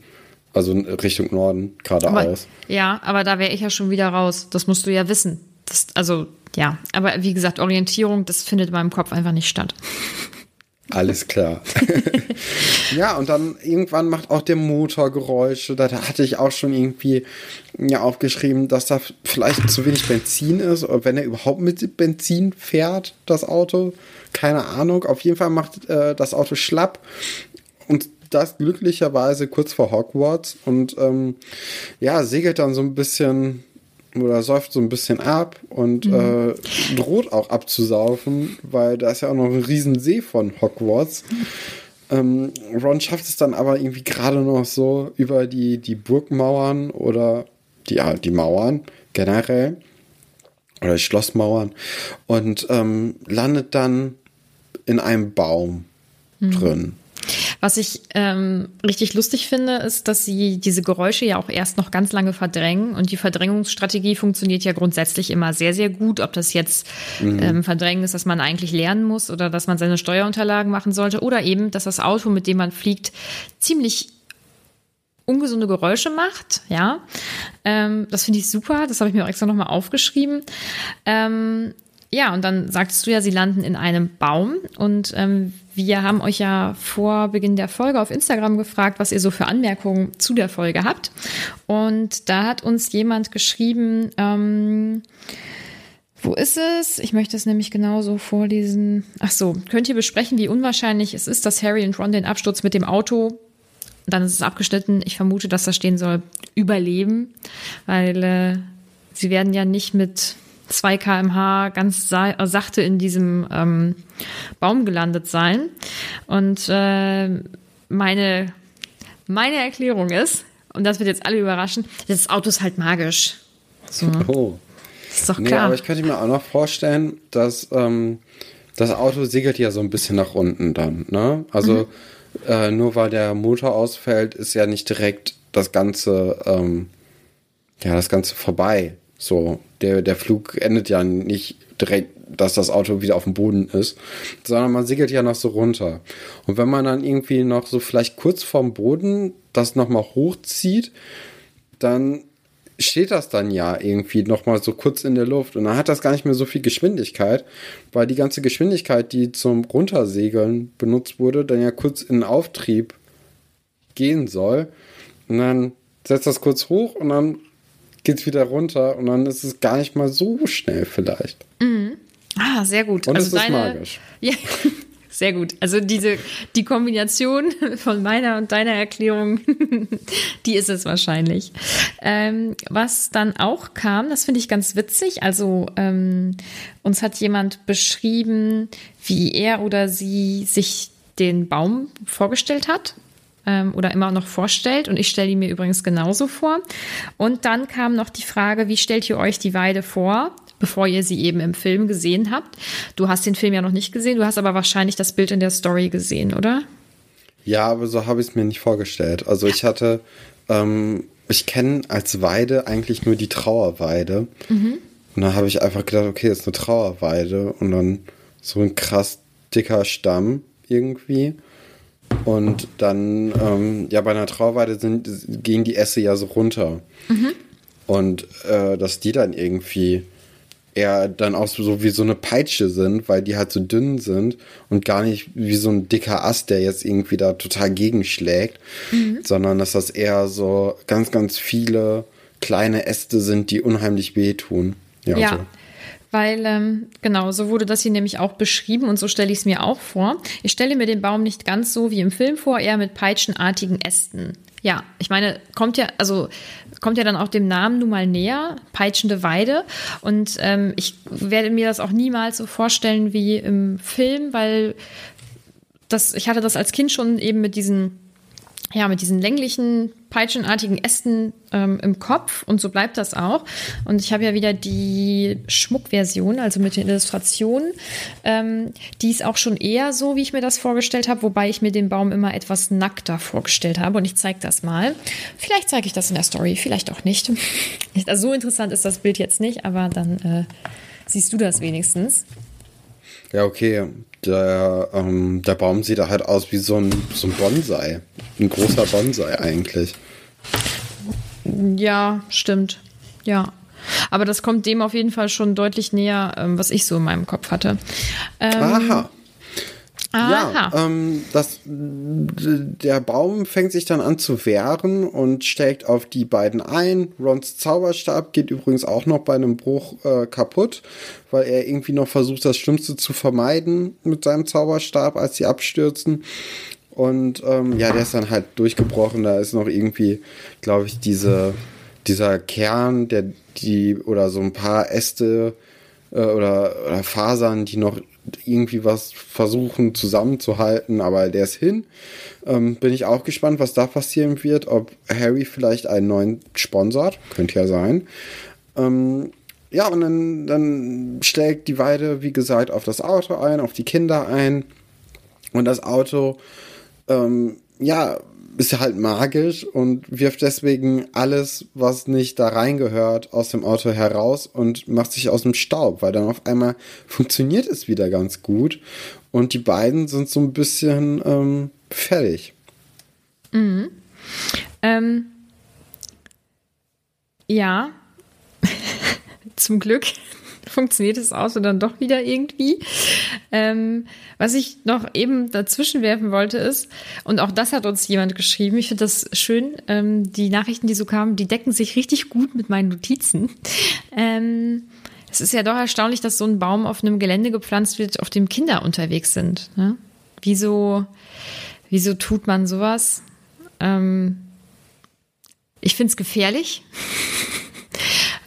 B: Also Richtung Norden geradeaus.
A: ja, aber da wäre ich ja schon wieder raus. Das musst du ja wissen. Das, also, ja. Aber wie gesagt, Orientierung, das findet in meinem Kopf einfach nicht statt. [laughs]
B: Alles klar. [laughs] ja, und dann irgendwann macht auch der Motor Geräusche. Da, da hatte ich auch schon irgendwie ja, aufgeschrieben, dass da vielleicht zu wenig Benzin ist. Oder wenn er überhaupt mit Benzin fährt, das Auto. Keine Ahnung. Auf jeden Fall macht äh, das Auto schlapp. Und das glücklicherweise kurz vor Hogwarts. Und ähm, ja, segelt dann so ein bisschen oder säuft so ein bisschen ab und äh, droht auch abzusaufen, weil da ist ja auch noch ein riesen See von Hogwarts. Ähm, Ron schafft es dann aber irgendwie gerade noch so über die, die Burgmauern oder die, ja, die Mauern generell oder die Schlossmauern und ähm, landet dann in einem Baum drin.
A: Was ich ähm, richtig lustig finde, ist, dass sie diese Geräusche ja auch erst noch ganz lange verdrängen. Und die Verdrängungsstrategie funktioniert ja grundsätzlich immer sehr, sehr gut. Ob das jetzt ähm, Verdrängen ist, dass man eigentlich lernen muss oder dass man seine Steuerunterlagen machen sollte oder eben, dass das Auto, mit dem man fliegt, ziemlich ungesunde Geräusche macht, ja. Ähm, das finde ich super. Das habe ich mir auch extra nochmal aufgeschrieben. Ähm, ja, und dann sagtest du ja, sie landen in einem Baum. Und ähm, wir haben euch ja vor Beginn der Folge auf Instagram gefragt, was ihr so für Anmerkungen zu der Folge habt. Und da hat uns jemand geschrieben, ähm, wo ist es? Ich möchte es nämlich genauso vorlesen. Ach so, könnt ihr besprechen, wie unwahrscheinlich es ist, dass Harry und Ron den Absturz mit dem Auto dann ist es abgeschnitten. Ich vermute, dass da stehen soll, überleben, weil äh, sie werden ja nicht mit 2 kmh ganz sa sachte in diesem ähm, Baum gelandet sein. Und äh, meine, meine Erklärung ist, und das wird jetzt alle überraschen, das Auto ist halt magisch. So, [laughs]
B: Oh.
A: ist doch
B: Nee,
A: klar.
B: aber ich könnte mir auch noch vorstellen, dass ähm, das Auto segelt ja so ein bisschen nach unten dann. Ne? Also äh, nur weil der Motor ausfällt, ist ja nicht direkt das Ganze, ähm, ja, das Ganze vorbei. So, der, der Flug endet ja nicht direkt, dass das Auto wieder auf dem Boden ist, sondern man segelt ja noch so runter. Und wenn man dann irgendwie noch so vielleicht kurz vorm Boden das nochmal hochzieht, dann steht das dann ja irgendwie nochmal so kurz in der Luft und dann hat das gar nicht mehr so viel Geschwindigkeit, weil die ganze Geschwindigkeit, die zum Runtersegeln benutzt wurde, dann ja kurz in Auftrieb gehen soll und dann setzt das kurz hoch und dann geht's wieder runter und dann ist es gar nicht mal so schnell vielleicht.
A: Ah, sehr gut.
B: Und
A: also
B: es ist
A: deine,
B: magisch. [laughs]
A: Ja, sehr gut. Also diese, die Kombination [laughs] von meiner und deiner Erklärung, [laughs] die ist es wahrscheinlich. Ähm, was dann auch kam, das finde ich ganz witzig. Also ähm, uns hat jemand beschrieben, wie er oder sie sich den Baum vorgestellt hat ähm, oder immer noch vorstellt. Und ich stelle ihn mir übrigens genauso vor. Und dann kam noch die Frage, wie stellt ihr euch die Weide vor? bevor ihr sie eben im Film gesehen habt. Du hast den Film ja noch nicht gesehen, du hast aber wahrscheinlich das Bild in der Story gesehen, oder?
B: Ja, aber so habe ich es mir nicht vorgestellt. Also ich hatte, ähm, ich kenne als Weide eigentlich nur die Trauerweide. Mhm. Und dann habe ich einfach gedacht, okay, das ist eine Trauerweide und dann so ein krass dicker Stamm irgendwie. Und dann, ähm, ja, bei einer Trauerweide sind, gehen die Äste ja so runter. Mhm. Und äh, dass die dann irgendwie eher dann auch so wie so eine Peitsche sind, weil die halt so dünn sind und gar nicht wie so ein dicker Ast, der jetzt irgendwie da total gegenschlägt, mhm. sondern dass das eher so ganz, ganz viele kleine Äste sind, die unheimlich wehtun.
A: Ja, ja. So. Weil, ähm, genau, so wurde das hier nämlich auch beschrieben und so stelle ich es mir auch vor. Ich stelle mir den Baum nicht ganz so wie im Film vor, eher mit peitschenartigen Ästen. Ja, ich meine, kommt ja, also kommt ja dann auch dem Namen nun mal näher, peitschende Weide. Und ähm, ich werde mir das auch niemals so vorstellen wie im Film, weil das, ich hatte das als Kind schon eben mit diesen ja, mit diesen länglichen, peitschenartigen Ästen ähm, im Kopf und so bleibt das auch. Und ich habe ja wieder die Schmuckversion, also mit den Illustrationen. Ähm, die ist auch schon eher so, wie ich mir das vorgestellt habe, wobei ich mir den Baum immer etwas nackter vorgestellt habe. Und ich zeige das mal. Vielleicht zeige ich das in der Story, vielleicht auch nicht. [laughs] Also so interessant ist das Bild jetzt nicht, aber dann äh, siehst du das wenigstens.
B: Ja, okay. Der, ähm, der Baum sieht halt aus wie so ein, so ein Bonsai. Ein großer Bonsai eigentlich.
A: Ja, stimmt. Ja. Aber das kommt dem auf jeden Fall schon deutlich näher, ähm, was ich so in meinem Kopf hatte.
B: Ähm, Aha. Aha. Ja, ähm, das, der Baum fängt sich dann an zu wehren und steckt auf die beiden ein. Rons Zauberstab geht übrigens auch noch bei einem Bruch äh, kaputt, weil er irgendwie noch versucht, das Schlimmste zu vermeiden mit seinem Zauberstab, als sie abstürzen. Und ähm, ja, der ist dann halt durchgebrochen. Da ist noch irgendwie, glaube ich, diese, dieser Kern, der die oder so ein paar Äste äh, oder, oder Fasern, die noch irgendwie was versuchen zusammenzuhalten, aber der ist hin. Ähm, bin ich auch gespannt, was da passieren wird, ob Harry vielleicht einen neuen sponsort, könnte ja sein. Ähm, ja, und dann, dann schlägt die Weide, wie gesagt, auf das Auto ein, auf die Kinder ein. Und das Auto, ähm, ja, ist halt magisch und wirft deswegen alles, was nicht da reingehört, aus dem Auto heraus und macht sich aus dem Staub, weil dann auf einmal funktioniert es wieder ganz gut und die beiden sind so ein bisschen ähm, fertig.
A: Mhm. Ähm, ja, [laughs] zum Glück funktioniert das Auto dann doch wieder irgendwie. Ähm, was ich noch eben dazwischen werfen wollte ist, und auch das hat uns jemand geschrieben, ich finde das schön, ähm, die Nachrichten, die so kamen, die decken sich richtig gut mit meinen Notizen. Ähm, es ist ja doch erstaunlich, dass so ein Baum auf einem Gelände gepflanzt wird, auf dem Kinder unterwegs sind. Ne? Wieso, wieso tut man sowas? Ähm, ich finde es gefährlich. [laughs]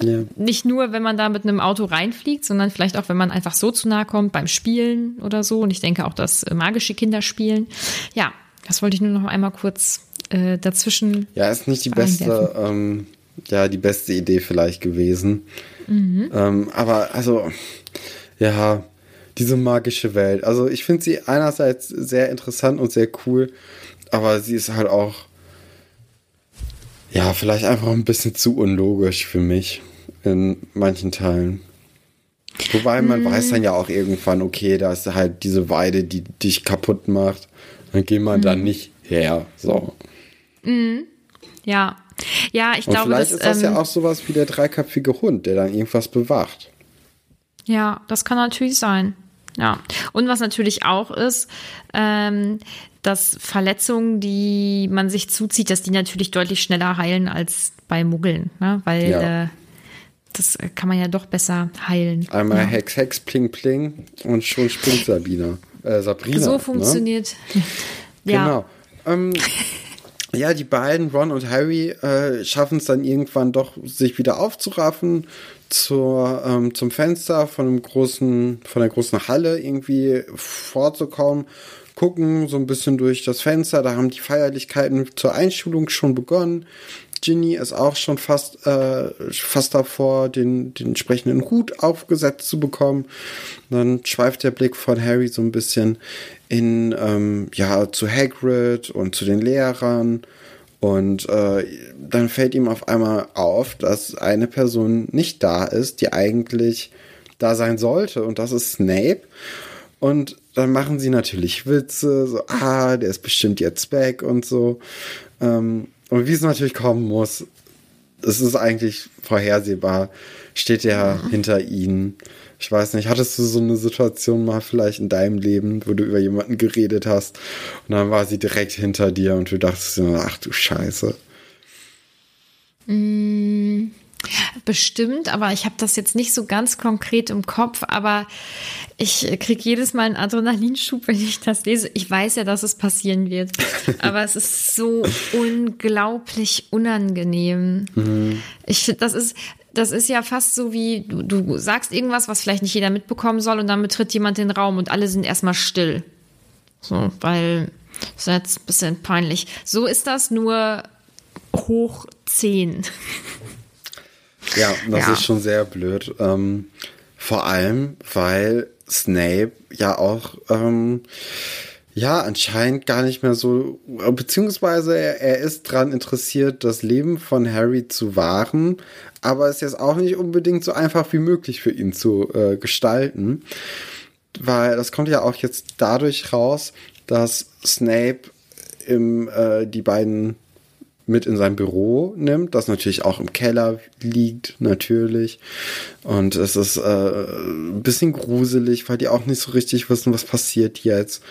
A: Ja. Nicht nur, wenn man da mit einem Auto reinfliegt, sondern vielleicht auch, wenn man einfach so zu nahe kommt beim Spielen oder so. Und ich denke auch, dass äh, magische Kinder spielen. Ja, das wollte ich nur noch einmal kurz äh, dazwischen.
B: Ja, ist nicht die beste, ähm, ja, die beste Idee vielleicht gewesen. Mhm. Ähm, aber also, ja, diese magische Welt. Also ich finde sie einerseits sehr interessant und sehr cool, aber sie ist halt auch ja, vielleicht einfach ein bisschen zu unlogisch für mich in manchen Teilen. Wobei man mm. weiß dann ja auch irgendwann, okay, da ist halt diese Weide, die dich kaputt macht. Dann geht man mm. dann nicht her. So.
A: Mm. Ja. Ja, ich
B: Und
A: glaube.
B: Vielleicht das, ist das ähm, ja auch sowas wie der dreiköpfige Hund, der dann irgendwas bewacht.
A: Ja, das kann natürlich sein. Ja. Und was natürlich auch ist, ähm, dass Verletzungen, die man sich zuzieht, dass die natürlich deutlich schneller heilen als bei Muggeln, ne? weil ja. äh, das kann man ja doch besser heilen.
B: Einmal
A: ja.
B: Hex, Hex, Pling, Pling und schon springt Sabina. äh, Sabrina.
A: so
B: ne?
A: funktioniert. [laughs] ja.
B: Genau. Ähm, [laughs] ja, die beiden, Ron und Harry, äh, schaffen es dann irgendwann doch, sich wieder aufzuraffen, zur, ähm, zum Fenster von einem großen, von der großen Halle irgendwie vorzukommen, gucken so ein bisschen durch das Fenster, da haben die Feierlichkeiten zur Einschulung schon begonnen. Ginny ist auch schon fast, äh, fast davor, den, den entsprechenden Hut aufgesetzt zu bekommen. Dann schweift der Blick von Harry so ein bisschen in, ähm, ja, zu Hagrid und zu den Lehrern. Und äh, dann fällt ihm auf einmal auf, dass eine Person nicht da ist, die eigentlich da sein sollte. Und das ist Snape. Und dann machen sie natürlich Witze, so, ah, der ist bestimmt jetzt back und so. Ähm, und wie es natürlich kommen muss, es ist eigentlich vorhersehbar, steht er mhm. hinter ihnen. Ich weiß nicht, hattest du so eine Situation mal vielleicht in deinem Leben, wo du über jemanden geredet hast und dann war sie direkt hinter dir und du dachtest, ach du Scheiße.
A: Mm, bestimmt, aber ich habe das jetzt nicht so ganz konkret im Kopf, aber ich kriege jedes Mal einen Adrenalinschub, wenn ich das lese. Ich weiß ja, dass es passieren wird, [laughs] aber es ist so unglaublich unangenehm. Mhm. Ich finde, das ist, das ist ja fast so wie, du, du sagst irgendwas, was vielleicht nicht jeder mitbekommen soll und dann betritt jemand den Raum und alle sind erstmal still. So, weil das ist jetzt ein bisschen peinlich. So ist das nur hoch 10.
B: Ja, das ja. ist schon sehr blöd. Ähm, vor allem, weil Snape ja auch ähm, ja anscheinend gar nicht mehr so, beziehungsweise er, er ist dran interessiert, das Leben von Harry zu wahren, aber ist jetzt auch nicht unbedingt so einfach wie möglich für ihn zu äh, gestalten. Weil das kommt ja auch jetzt dadurch raus, dass Snape im, äh, die beiden mit in sein Büro nimmt, das natürlich auch im Keller liegt, natürlich. Und es ist äh, ein bisschen gruselig, weil die auch nicht so richtig wissen, was passiert jetzt.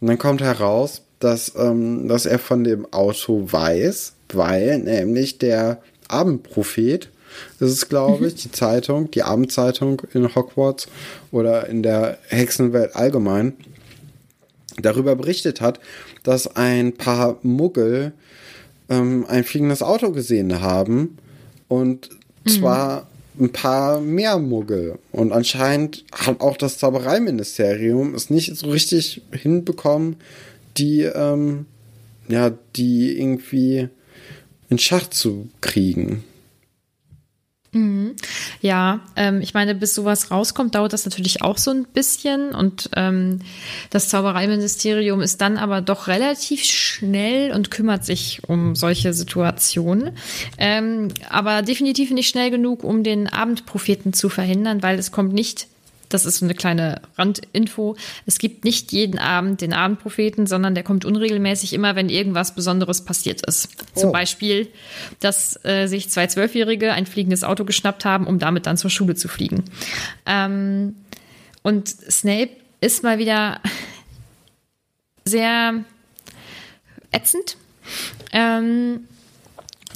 B: Und dann kommt heraus, dass, ähm, dass er von dem Auto weiß, weil nämlich der Abendprophet, das ist, glaube ich, die Zeitung, die Abendzeitung in Hogwarts oder in der Hexenwelt allgemein, darüber berichtet hat, dass ein paar Muggel ähm, ein fliegendes Auto gesehen haben. Und zwar mhm. ein paar mehr Muggel. Und anscheinend hat auch das Zaubereiministerium es nicht so richtig hinbekommen, die, ähm, ja, die irgendwie in Schach zu kriegen.
A: Mhm. Ja, ähm, ich meine, bis sowas rauskommt, dauert das natürlich auch so ein bisschen. Und ähm, das Zaubereiministerium ist dann aber doch relativ schnell und kümmert sich um solche Situationen. Ähm, aber definitiv nicht schnell genug, um den Abendpropheten zu verhindern, weil es kommt nicht das ist so eine kleine Randinfo. Es gibt nicht jeden Abend den Abendpropheten, sondern der kommt unregelmäßig immer, wenn irgendwas Besonderes passiert ist. Oh. Zum Beispiel, dass äh, sich zwei Zwölfjährige ein fliegendes Auto geschnappt haben, um damit dann zur Schule zu fliegen. Ähm, und Snape ist mal wieder sehr ätzend. Ähm,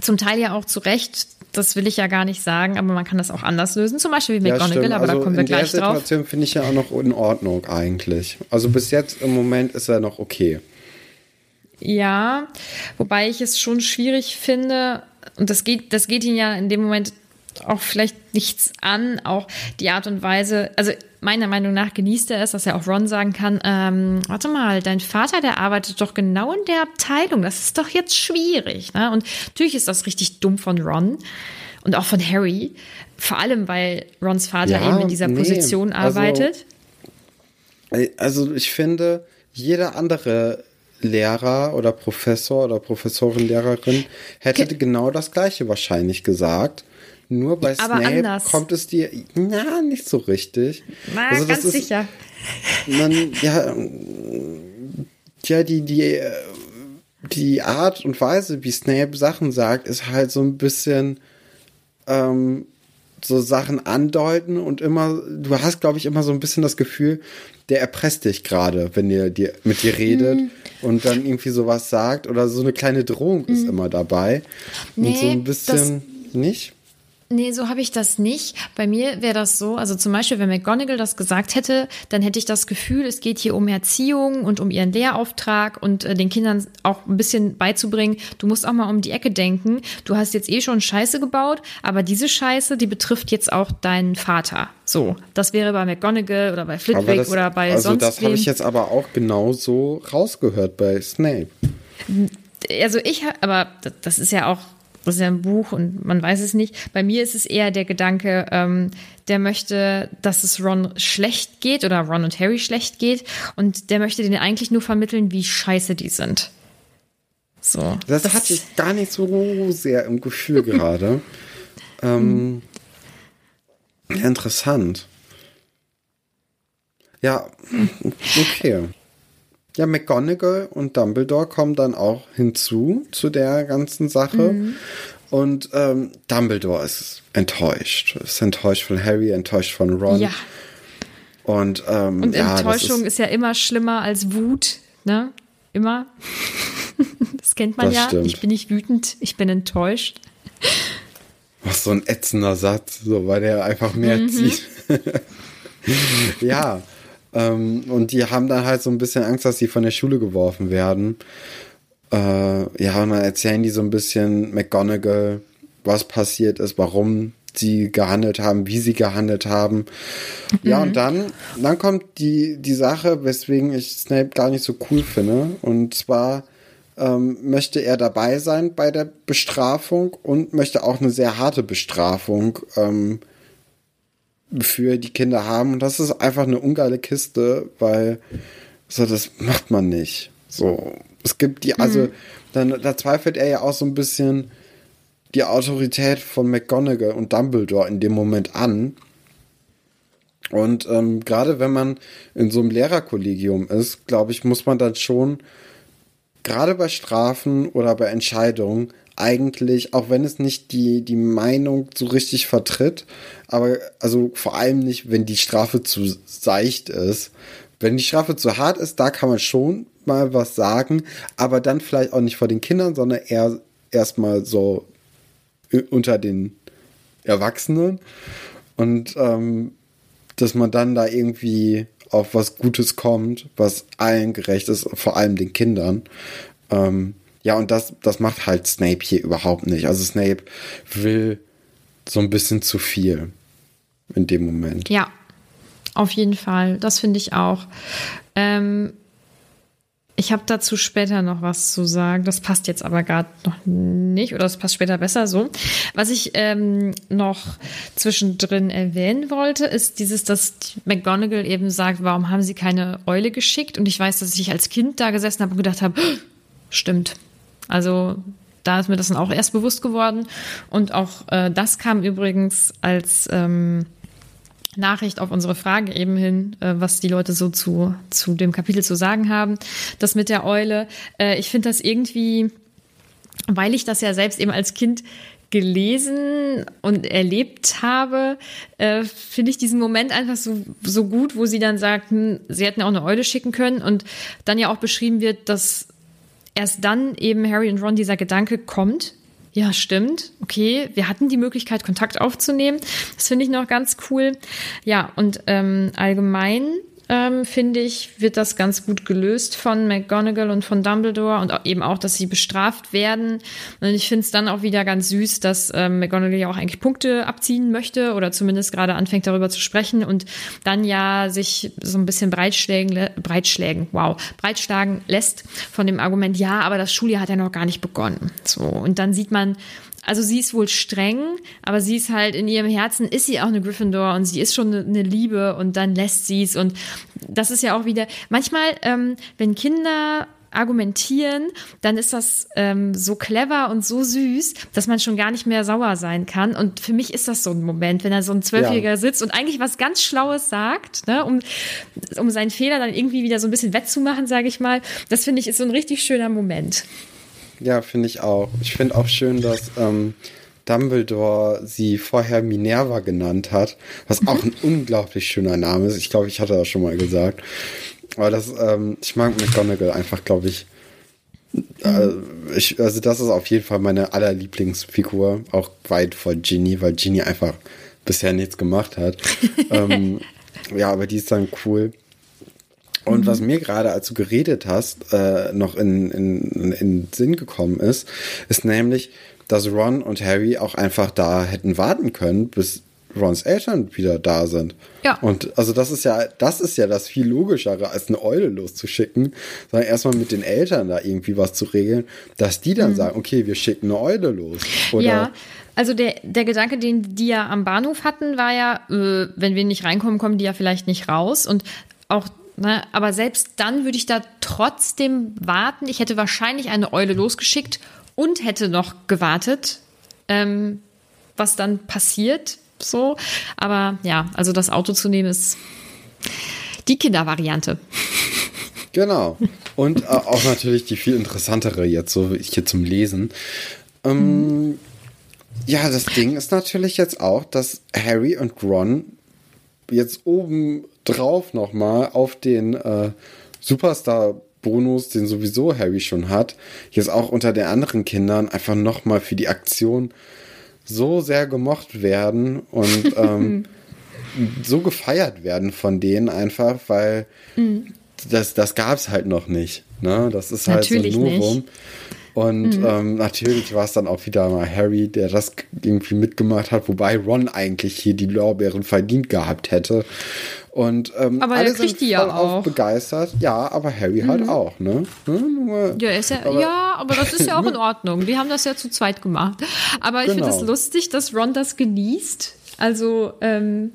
A: zum Teil ja auch zu Recht das will ich ja gar nicht sagen, aber man kann das auch anders lösen. Zum Beispiel wie McGonagall, ja, aber also da kommen wir gleich drauf. In der
B: Situation finde ich ja auch noch in Ordnung eigentlich. Also bis jetzt im Moment ist er noch okay.
A: Ja, wobei ich es schon schwierig finde, und das geht, das geht ihn ja in dem Moment auch vielleicht nichts an, auch die Art und Weise, also meiner Meinung nach genießt er es, dass er auch Ron sagen kann, ähm, warte mal, dein Vater, der arbeitet doch genau in der Abteilung, das ist doch jetzt schwierig. Ne? Und natürlich ist das richtig dumm von Ron und auch von Harry, vor allem weil Rons Vater ja, eben in dieser nee, Position also arbeitet.
B: Also, also ich finde, jeder andere Lehrer oder Professor oder Professorin, Lehrerin hätte Ge genau das gleiche wahrscheinlich gesagt. Nur bei Aber Snape anders. kommt es dir, na, nicht so richtig.
A: Na, also ganz ist, sicher.
B: Man, ja, ja, die, die, die Art und Weise, wie Snape Sachen sagt, ist halt so ein bisschen, ähm, so Sachen andeuten und immer, du hast, glaube ich, immer so ein bisschen das Gefühl, der erpresst dich gerade, wenn ihr dir, mit dir redet mm. und dann irgendwie sowas sagt oder so eine kleine Drohung mm. ist immer dabei. Nee, und so ein bisschen, nicht?
A: Nee, so habe ich das nicht. Bei mir wäre das so, also zum Beispiel, wenn McGonagall das gesagt hätte, dann hätte ich das Gefühl, es geht hier um Erziehung und um ihren Lehrauftrag und äh, den Kindern auch ein bisschen beizubringen, du musst auch mal um die Ecke denken. Du hast jetzt eh schon Scheiße gebaut, aber diese Scheiße, die betrifft jetzt auch deinen Vater. So, das wäre bei McGonagall oder bei Flitwick
B: das,
A: oder bei
B: also
A: sonst
B: das habe ich jetzt aber auch genauso rausgehört bei Snape.
A: also ich, aber das ist ja auch, das ist ja ein Buch und man weiß es nicht. Bei mir ist es eher der Gedanke, ähm, der möchte, dass es Ron schlecht geht oder Ron und Harry schlecht geht und der möchte denen eigentlich nur vermitteln, wie scheiße die sind. So.
B: Das, hatte ich gar nicht so sehr im Gefühl [laughs] gerade. ähm, interessant. Ja, okay. Ja, McGonagall und Dumbledore kommen dann auch hinzu zu der ganzen Sache. Und ähm, Dumbledore ist enttäuscht. Ist enttäuscht von Harry, enttäuscht von Ron.
A: Ja.
B: Und, ähm,
A: Und
B: ja,
A: Enttäuschung
B: ist,
A: ist, ja immer schlimmer als Wut, ne? Immer. [laughs] das kennt man
B: Das
A: ja.
B: stimmt.
A: Ich bin nicht wütend, ich bin enttäuscht.
B: Was so ein ätzender Satz, so, weil der einfach mehr
A: Mhm.
B: zieht. [laughs] ja. Ähm, und die haben dann halt so ein bisschen Angst, dass sie von der Schule geworfen werden. Äh, ja, und dann erzählen die so ein bisschen McGonagall, was passiert ist, warum sie gehandelt haben, wie sie gehandelt haben. Ja, und dann, dann kommt die, die Sache, weswegen ich Snape gar nicht so cool finde. Und zwar ähm, möchte er dabei sein bei der Bestrafung und möchte auch eine sehr harte Bestrafung ähm, für die Kinder haben. Und das ist einfach eine ungeile Kiste, weil so, das macht man nicht. So, es gibt die, also, dann, da zweifelt er ja auch so ein bisschen die Autorität von McGonagall und Dumbledore in dem Moment an. Und ähm, gerade wenn man in so einem Lehrerkollegium ist, glaube ich, muss man dann schon gerade bei Strafen oder bei Entscheidungen eigentlich, auch wenn es nicht die, die Meinung so richtig vertritt, aber also vor allem nicht, wenn die Strafe zu seicht ist. Wenn die Strafe zu hart ist, da kann man schon mal was sagen, aber dann vielleicht auch nicht vor den Kindern, sondern eher erstmal so unter den Erwachsenen. Und ähm, dass man dann da irgendwie auf was Gutes kommt, was allen gerecht ist, vor allem den Kindern. Ähm, ja, und das, das macht halt Snape hier überhaupt nicht. Also Snape will so ein bisschen zu viel in dem Moment.
A: Ja, auf jeden Fall. Das finde ich auch. Ähm, ich habe dazu später noch was zu sagen. Das passt jetzt aber gerade noch nicht oder das passt später besser so. Was ich ähm, noch zwischendrin erwähnen wollte, ist dieses, dass McGonagall eben sagt, warum haben sie keine Eule geschickt? Und ich weiß, dass ich als Kind da gesessen habe und gedacht habe, [gasps] stimmt. Also da ist mir das dann auch erst bewusst geworden. Und auch äh, das kam übrigens als ähm, Nachricht auf unsere Frage eben hin, äh, was die Leute so zu, zu dem Kapitel zu sagen haben. Das mit der Eule, äh, ich finde das irgendwie, weil ich das ja selbst eben als Kind gelesen und erlebt habe, äh, finde ich diesen Moment einfach so, so gut, wo sie dann sagt, hm, sie hätten auch eine Eule schicken können und dann ja auch beschrieben wird, dass erst dann eben Harry und Ron dieser Gedanke kommt, ja, stimmt. Okay, wir hatten die Möglichkeit, Kontakt aufzunehmen. Das finde ich noch ganz cool. Ja, und ähm, allgemein ähm, finde ich, wird das ganz gut gelöst von McGonagall und von Dumbledore und eben auch, dass sie bestraft werden. Und ich finde es dann auch wieder ganz süß, dass ähm, McGonagall ja auch eigentlich Punkte abziehen möchte oder zumindest gerade anfängt darüber zu sprechen und dann ja sich so ein bisschen breitschlägen, breitschlägen, wow, breitschlagen lässt von dem Argument, ja, aber das Schuljahr hat ja noch gar nicht begonnen. So. Und dann sieht man, also sie ist wohl streng, aber sie ist halt in ihrem Herzen ist sie auch eine Gryffindor und sie ist schon eine, eine Liebe und dann lässt sie es und das ist ja auch wieder manchmal, ähm, wenn Kinder argumentieren, dann ist das ähm, so clever und so süß, dass man schon gar nicht mehr sauer sein kann. Und für mich ist das so ein Moment, wenn da so ein Zwölfjähriger
B: Ja.
A: sitzt und eigentlich was ganz Schlaues sagt, ne, um, um seinen Fehler dann irgendwie wieder so ein bisschen wettzumachen, sage ich mal. Das finde ich ist so ein richtig schöner Moment.
B: Ja, finde ich auch. Ich finde auch schön, dass ähm, Dumbledore sie vorher Minerva genannt hat, was auch ein unglaublich schöner Name ist. Ich glaube, ich hatte das schon mal gesagt. Aber das, ähm, ich mag McGonagall einfach, glaube ich, äh, ich, also das ist auf jeden Fall meine allerlieblingsfigur, auch weit vor Ginny, weil Ginny einfach bisher nichts gemacht hat. [laughs] ähm, ja, aber die ist dann cool. Und mhm. was mir gerade, als du geredet hast, äh, noch in, in, in Sinn gekommen ist, ist nämlich, dass Ron und Harry auch einfach da hätten warten können, bis Rons Eltern wieder da sind.
A: Ja.
B: Und also das ist ja, das ist ja das viel logischere, als eine Eule loszuschicken, sondern erstmal mit den Eltern da irgendwie was zu regeln, dass die dann mhm. sagen, okay, wir schicken eine Eule los.
A: Oder ja. Also der, der Gedanke, den die ja am Bahnhof hatten, war ja, äh, wenn wir nicht reinkommen, kommen die ja vielleicht nicht raus. Und auch Ne? Aber selbst dann würde ich da trotzdem warten. Ich hätte wahrscheinlich eine Eule losgeschickt und hätte noch gewartet, ähm, was dann passiert. So. Aber ja, also das Auto zu nehmen ist die Kindervariante.
B: Genau. Und äh, auch natürlich die viel interessantere jetzt so hier zum Lesen. Ähm, mhm. Ja, das Ding ist natürlich jetzt auch, dass Harry und Ron jetzt oben drauf nochmal auf den äh, Superstar-Bonus, den sowieso Harry schon hat, jetzt auch unter den anderen Kindern einfach nochmal für die Aktion so sehr gemocht werden und [laughs] ähm, so gefeiert werden von denen einfach, weil mhm. das, das gab es halt noch nicht. Ne? Das ist halt
A: Natürlich
B: so ein Novum.
A: Nicht.
B: Und mhm. ähm, natürlich war es dann auch wieder mal Harry, der das irgendwie mitgemacht hat, wobei Ron eigentlich hier die Lorbeeren verdient gehabt hätte. Und ähm,
A: aber
B: alle
A: sind
B: voll
A: ja auch.
B: begeistert. Ja, aber Harry halt mhm. halt auch, ne?
A: ne? Ja, ist ja, aber, ja, aber das ist ja auch [laughs] in Ordnung. Wir haben das ja zu zweit gemacht. Aber ich genau. finde es lustig, dass Ron das genießt. Also, ähm,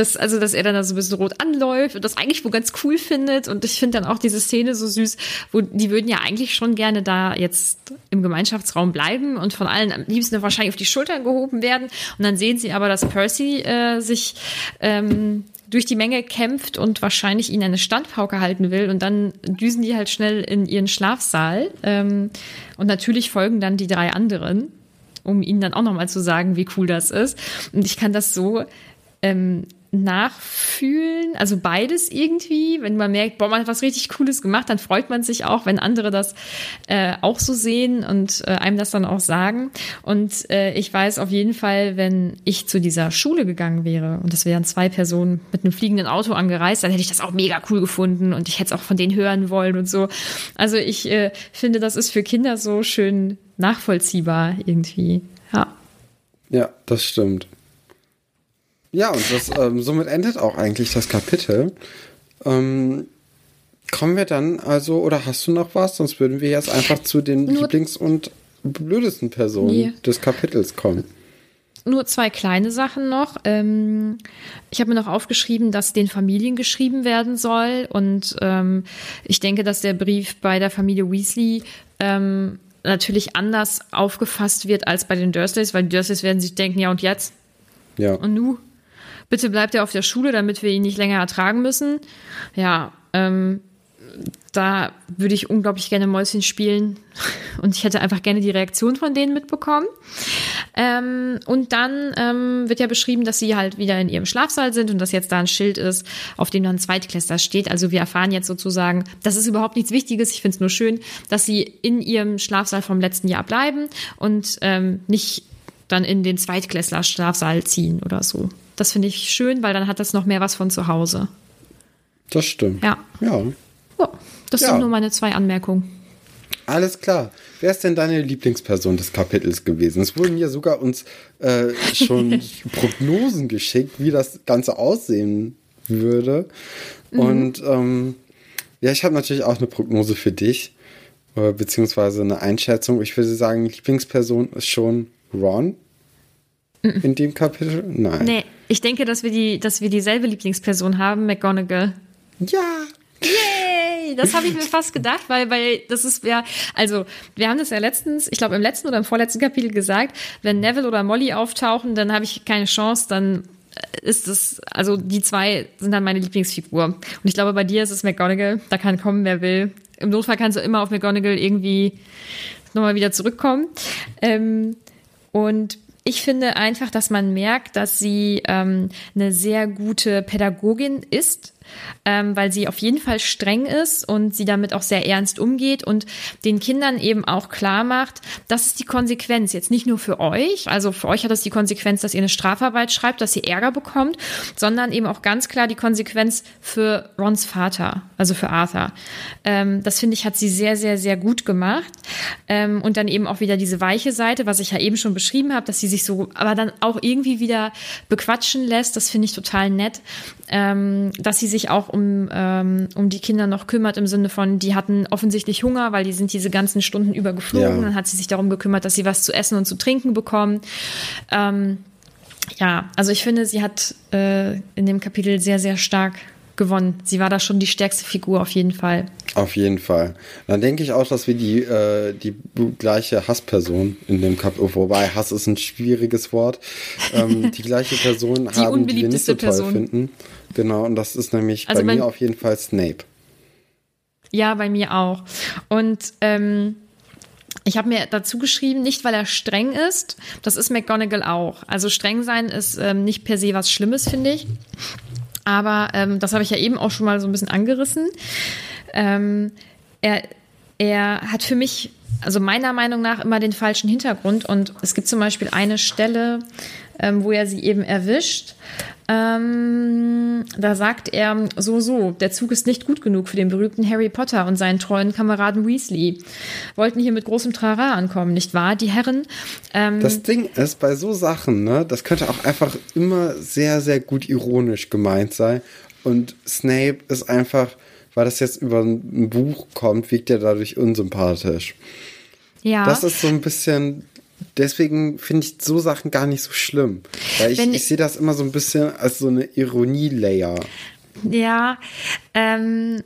A: dass, also, dass er dann da so ein bisschen rot anläuft und das eigentlich wohl ganz cool findet. Und ich finde dann auch diese Szene so süß, wo die würden ja eigentlich schon gerne da jetzt im Gemeinschaftsraum bleiben und von allen am liebsten wahrscheinlich auf die Schultern gehoben werden. Und dann sehen sie aber, dass Percy äh, sich ähm, durch die Menge kämpft und wahrscheinlich ihnen eine Standpauke halten will. Und dann düsen die halt schnell in ihren Schlafsaal. Ähm, und natürlich folgen dann die drei anderen, um ihnen dann auch nochmal zu sagen, wie cool das ist. Und ich kann das so ähm, nachfühlen, also beides irgendwie. Wenn man merkt, boah, man hat was richtig Cooles gemacht, dann freut man sich auch, wenn andere das äh, auch so sehen und äh, einem das dann auch sagen. Und äh, ich weiß auf jeden Fall, wenn ich zu dieser Schule gegangen wäre und das wären zwei Personen mit einem fliegenden Auto angereist, dann hätte ich das auch mega cool gefunden und ich hätte es auch von denen hören wollen und so. Also ich äh, finde, das ist für Kinder so schön nachvollziehbar irgendwie. Ja.
B: Ja, das stimmt. Ja, und das, ähm, somit endet auch eigentlich das Kapitel. Ähm, kommen wir dann also, oder hast du noch was? Sonst würden wir jetzt einfach zu den Nur Lieblings- und blödesten Personen nee. des Kapitels kommen.
A: Nur zwei kleine Sachen noch. Ähm, ich habe mir noch aufgeschrieben, dass den Familien geschrieben werden soll. Und ähm, ich denke, dass der Brief bei der Familie Weasley ähm, natürlich anders aufgefasst wird als bei den Dursleys, weil die Dursleys werden sich denken, ja und jetzt?
B: Ja.
A: Und nu? Bitte bleibt er auf der Schule, damit wir ihn nicht länger ertragen müssen. Ja, ähm, da würde ich unglaublich gerne Mäuschen spielen [laughs] und ich hätte einfach gerne die Reaktion von denen mitbekommen. Ähm, und dann ähm, wird ja beschrieben, dass sie halt wieder in ihrem Schlafsaal sind und dass jetzt da ein Schild ist, auf dem dann Zweitklässler steht. Also wir erfahren jetzt sozusagen, das ist überhaupt nichts Wichtiges. Ich finde es nur schön, dass sie in ihrem Schlafsaal vom letzten Jahr bleiben und ähm, nicht dann in den Zweitklässler Schlafsaal ziehen oder so. Das finde ich schön, weil dann hat das noch mehr was von zu Hause.
B: Das stimmt.
A: Ja.
B: Ja.
A: Oh, das ja. sind nur meine zwei Anmerkungen.
B: Alles klar. Wer ist denn deine Lieblingsperson des Kapitels gewesen? Es wurden ja sogar uns äh, schon [laughs] Prognosen geschickt, wie das Ganze aussehen würde. Mhm. Und ähm, ja, ich habe natürlich auch eine Prognose für dich, äh, beziehungsweise eine Einschätzung. Ich würde sagen, Lieblingsperson ist schon Ron. Mhm. In dem Kapitel? Nein.
A: Nee, ich denke, dass wir, die, dass wir dieselbe Lieblingsperson haben, McGonagall.
B: Ja.
A: Yay! Das habe ich mir fast gedacht, weil, weil das ist ja, also wir haben das ja letztens, ich glaube im letzten oder im vorletzten Kapitel gesagt, wenn Neville oder Molly auftauchen, dann habe ich keine Chance, dann ist es, also die zwei sind dann meine Lieblingsfigur. Und ich glaube, bei dir ist es McGonagall, da kann kommen, wer will. Im Notfall kannst du immer auf McGonagall irgendwie nochmal wieder zurückkommen. Ähm, und ich finde einfach, dass man merkt, dass sie ähm, eine sehr gute Pädagogin ist. Ähm, weil sie auf jeden Fall streng ist und sie damit auch sehr ernst umgeht und den Kindern eben auch klar macht, das ist die Konsequenz. Jetzt nicht nur für euch, also für euch hat das die Konsequenz, dass ihr eine Strafarbeit schreibt, dass ihr Ärger bekommt, sondern eben auch ganz klar die Konsequenz für Rons Vater, also für Arthur. Ähm, das finde ich, hat sie sehr, sehr, sehr gut gemacht. Ähm, und dann eben auch wieder diese weiche Seite, was ich ja eben schon beschrieben habe, dass sie sich so, aber dann auch irgendwie wieder bequatschen lässt. Das finde ich total nett, ähm, dass sie sich auch um, ähm, um die Kinder noch kümmert im Sinne von, die hatten offensichtlich Hunger, weil die sind diese ganzen Stunden über geflogen. Ja. Dann hat sie sich darum gekümmert, dass sie was zu essen und zu trinken bekommen. Ähm, ja, also ich finde, sie hat äh, in dem Kapitel sehr, sehr stark gewonnen. Sie war da schon die stärkste Figur auf jeden Fall.
B: Auf jeden Fall. Dann denke ich auch, dass wir die, äh, die gleiche Hassperson in dem Cup, wobei Hass ist ein schwieriges Wort, ähm, [laughs] die gleiche Person die haben, die wir nicht so toll Person. finden. Genau, und das ist nämlich also bei mir auf jeden Fall Snape.
A: Ja, bei mir auch. Und ähm, ich habe mir dazu geschrieben, nicht weil er streng ist, das ist McGonagall auch. Also streng sein ist ähm, nicht per se was Schlimmes, finde ich. Aber ähm, das habe ich ja eben auch schon mal so ein bisschen angerissen. Ähm, er, er hat für mich, also meiner Meinung nach, immer den falschen Hintergrund. Und es gibt zum Beispiel eine Stelle, ähm, wo er sie eben erwischt. Ähm, da sagt er so, so, der Zug ist nicht gut genug für den berühmten Harry Potter und seinen treuen Kameraden Weasley. Wollten hier mit großem Trara ankommen, nicht wahr, die Herren?
B: Ähm, das Ding ist, bei so Sachen, ne, das könnte auch einfach immer sehr, sehr gut ironisch gemeint sein. Und Snape ist einfach, weil das jetzt über ein Buch kommt, wirkt er dadurch unsympathisch. Ja. Das ist so ein bisschen deswegen finde ich so Sachen gar nicht so schlimm. Weil ich, ich sehe das immer so ein bisschen als so eine Ironie-Layer.
A: Ja, ähm,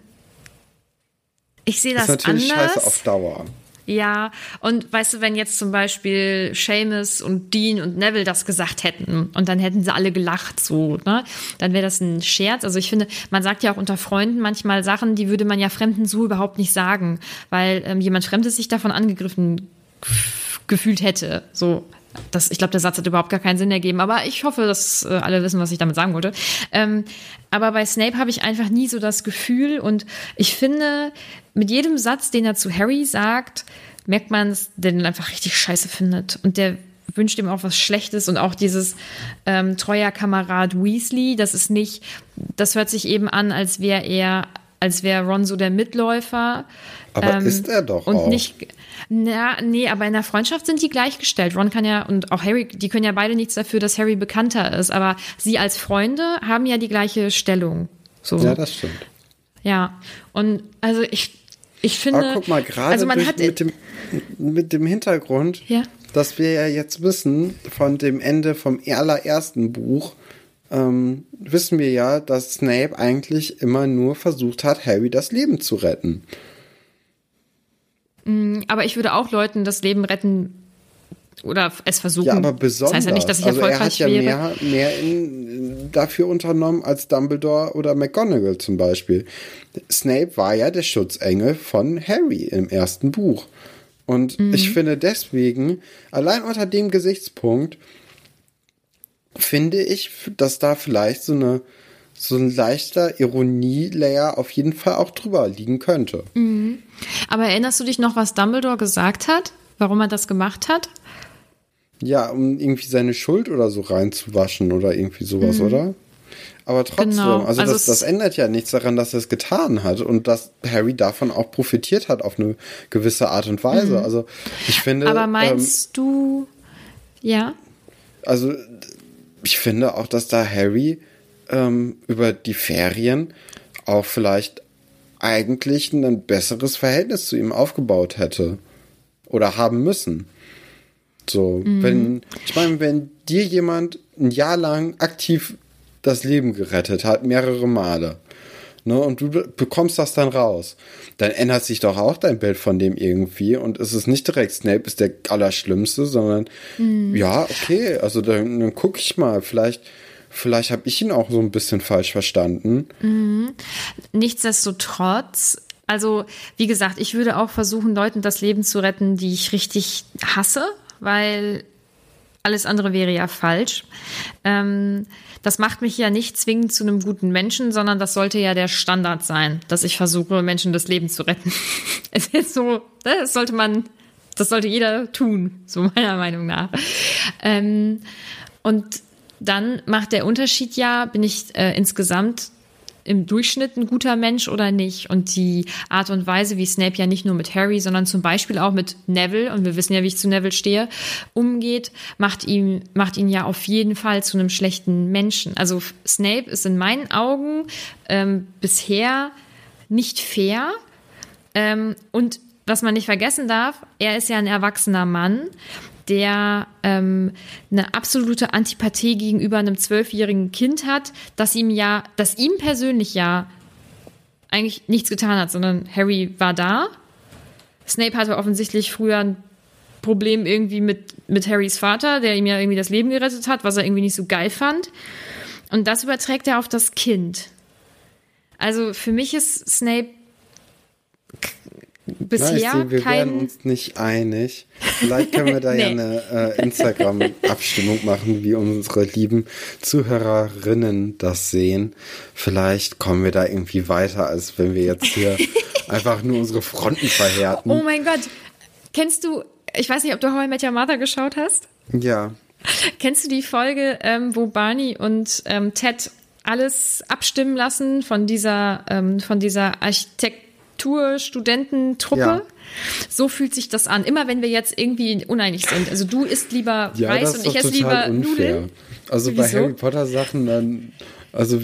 A: ich sehe das, das ist natürlich anders. scheiße
B: auf Dauer.
A: Ja, und weißt du, wenn jetzt zum Beispiel Seamus und Dean und Neville das gesagt hätten und dann hätten sie alle gelacht, so, ne, dann wäre das ein Scherz. Also ich finde, man sagt ja auch unter Freunden manchmal Sachen, die würde man ja Fremden so überhaupt nicht sagen, weil ähm, jemand Fremdes sich davon angegriffen gefühlt hätte. So, das, ich glaube, der Satz hat überhaupt gar keinen Sinn ergeben, aber ich hoffe, dass äh, alle wissen, was ich damit sagen wollte. Ähm, aber bei Snape habe ich einfach nie so das Gefühl und ich finde, mit jedem Satz, den er zu Harry sagt, merkt man, dass der den einfach richtig scheiße findet und der wünscht ihm auch was Schlechtes und auch dieses ähm, treuer Kamerad Weasley, das ist nicht, das hört sich eben an, als wäre er, als wäre Ron so der Mitläufer.
B: Aber ähm, ist er doch
A: und
B: auch.
A: nicht na, nee, aber in der Freundschaft sind die gleichgestellt. Ron kann ja und auch Harry, die können ja beide nichts dafür, dass Harry bekannter ist, aber sie als Freunde haben ja die gleiche Stellung. So.
B: Ja, das stimmt.
A: Ja, und also ich, ich finde. Aber
B: guck mal, gerade also mit, dem, mit dem Hintergrund, ja? dass wir ja jetzt wissen, von dem Ende vom allerersten Buch, ähm, wissen wir ja, dass Snape eigentlich immer nur versucht hat, Harry das Leben zu retten.
A: Mm, aber ich würde auch Leuten das Leben retten oder es versuchen. Ja,
B: aber besonders.
A: Das heißt ja nicht, dass ich also erfolgreich
B: er hat ja
A: wäre.
B: mehr, mehr in, dafür unternommen als Dumbledore oder McGonagall zum Beispiel. Snape war ja der Schutzengel von Harry im ersten Buch. Und mhm. ich finde deswegen, allein unter dem Gesichtspunkt, finde ich, dass da vielleicht so eine so ein leichter Ironie-Layer auf jeden Fall auch drüber liegen könnte.
A: Mhm. Aber erinnerst du dich noch, was Dumbledore gesagt hat? Warum er das gemacht hat?
B: Ja, um irgendwie seine Schuld oder so reinzuwaschen oder irgendwie sowas, mhm. oder? Aber trotzdem, genau. also, also das, das, ändert ja nichts daran, dass er es getan hat und dass Harry davon auch profitiert hat auf eine gewisse Art und Weise. Mhm. Also ich finde.
A: Aber meinst ähm, du, ja?
B: Also ich finde auch, dass da Harry ähm, über die Ferien auch vielleicht eigentlich ein besseres Verhältnis zu ihm aufgebaut hätte oder haben müssen. So, mhm. wenn, ich meine, wenn dir jemand ein Jahr lang aktiv das Leben gerettet hat, mehrere Male, ne, und du bekommst das dann raus, dann ändert sich doch auch dein Bild von dem irgendwie und es ist nicht direkt Snape ist der Allerschlimmste, sondern mhm. ja, okay, also dann, dann gucke ich mal, vielleicht Vielleicht habe ich ihn auch so ein bisschen falsch verstanden.
A: Mhm. Nichtsdestotrotz, also wie gesagt, ich würde auch versuchen, Leuten das Leben zu retten, die ich richtig hasse, weil Alles andere wäre ja falsch. Ähm, das macht mich ja nicht zwingend zu einem guten Menschen, sondern das sollte ja der Standard sein, dass ich versuche, Menschen das Leben zu retten. [laughs] es ist so, ne, das sollte man, das sollte jeder tun, so meiner Meinung nach. Ähm, und dann macht der Unterschied ja, bin ich äh, insgesamt im Durchschnitt ein guter Mensch oder nicht. Und die Art und Weise, wie Snape ja nicht nur mit Harry, sondern zum Beispiel auch mit Neville, und wir wissen ja, wie ich zu Neville stehe, umgeht, macht ihn, macht ihn ja auf jeden Fall zu einem schlechten Menschen. Also Snape ist in meinen Augen ähm, bisher nicht fair. Ähm, und was man nicht vergessen darf, er ist ja ein erwachsener Mann der ähm, eine absolute Antipathie gegenüber einem zwölfjährigen Kind hat, das ihm ja, das ihm persönlich ja eigentlich nichts getan hat, sondern Harry war da. Snape hatte offensichtlich früher ein Problem irgendwie mit, mit Harrys Vater, der ihm ja irgendwie das Leben gerettet hat, was er irgendwie nicht so geil fand. Und das überträgt er auf das Kind. Also für mich ist Snape bisher
B: Na, ich sehe, wir
A: kein.
B: werden uns nicht einig. Vielleicht können wir da [laughs]
A: Nee.
B: ja eine äh, Instagram-Abstimmung machen, wie unsere lieben Zuhörerinnen das sehen. Vielleicht kommen wir da irgendwie weiter, als wenn wir jetzt hier [laughs] einfach nur unsere Fronten verhärten.
A: Oh mein Gott. Kennst du, ich weiß nicht, ob du How I Met Your Mother geschaut hast?
B: Ja. [laughs]
A: Kennst du die Folge, ähm, wo Barney und ähm, Ted alles abstimmen lassen von dieser, ähm, von dieser Architektur-Studententruppe?
B: Ja.
A: So fühlt sich das an. Immer wenn wir jetzt irgendwie uneinig sind. Also du isst lieber
B: Ja,
A: Reis und ich esse lieber
B: unfair.
A: Nudeln.
B: Also bei
A: Wieso?
B: Harry Potter Sachen dann, also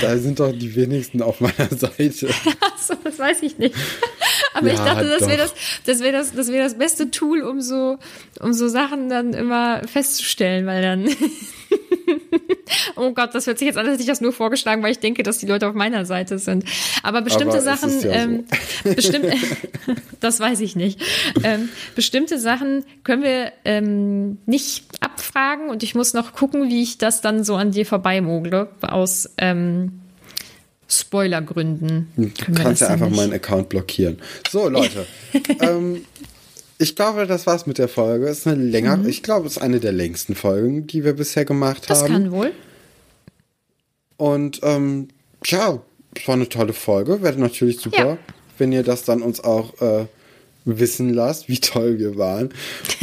B: da sind doch die wenigsten auf meiner [laughs] Seite. [laughs]
A: Achso, das weiß ich nicht. [laughs] Aber ich
B: Ja,
A: dachte, das wäre das, das wäre das, das wäre das beste Tool, um so, um so Sachen dann immer festzustellen, weil dann. Oh Gott, das hört sich jetzt an, als hätte ich das nur vorgeschlagen, weil ich denke, dass die Leute auf meiner Seite sind. Aber bestimmte
B: Aber
A: Sachen,
B: ja
A: ähm, bestimmt, [laughs] das weiß ich nicht. Ähm, bestimmte Sachen können wir ähm, nicht abfragen und ich muss noch gucken, wie ich das dann so an dir vorbeimogle aus ähm, Spoilergründen.
B: Du kannst ja einfach
A: nicht.
B: meinen Account blockieren. So, Leute. [laughs] ähm, ich glaube, das war's mit der Folge. Es ist eine länger, ich glaube, es ist eine der längsten Folgen, die wir bisher gemacht
A: Mhm. Das
B: haben.
A: kann wohl.
B: Und ähm, ja, es war eine tolle Folge. Wäre natürlich super,
A: Ja.
B: wenn ihr das dann uns auch äh, wissen lasst, wie toll wir waren.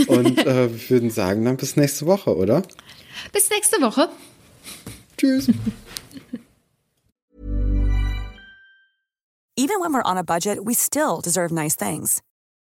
B: Und [laughs] äh, wir würden sagen, dann bis nächste Woche, oder?
A: Bis nächste Woche.
B: Tschüss.
C: Even when we're on a budget, we still deserve nice things.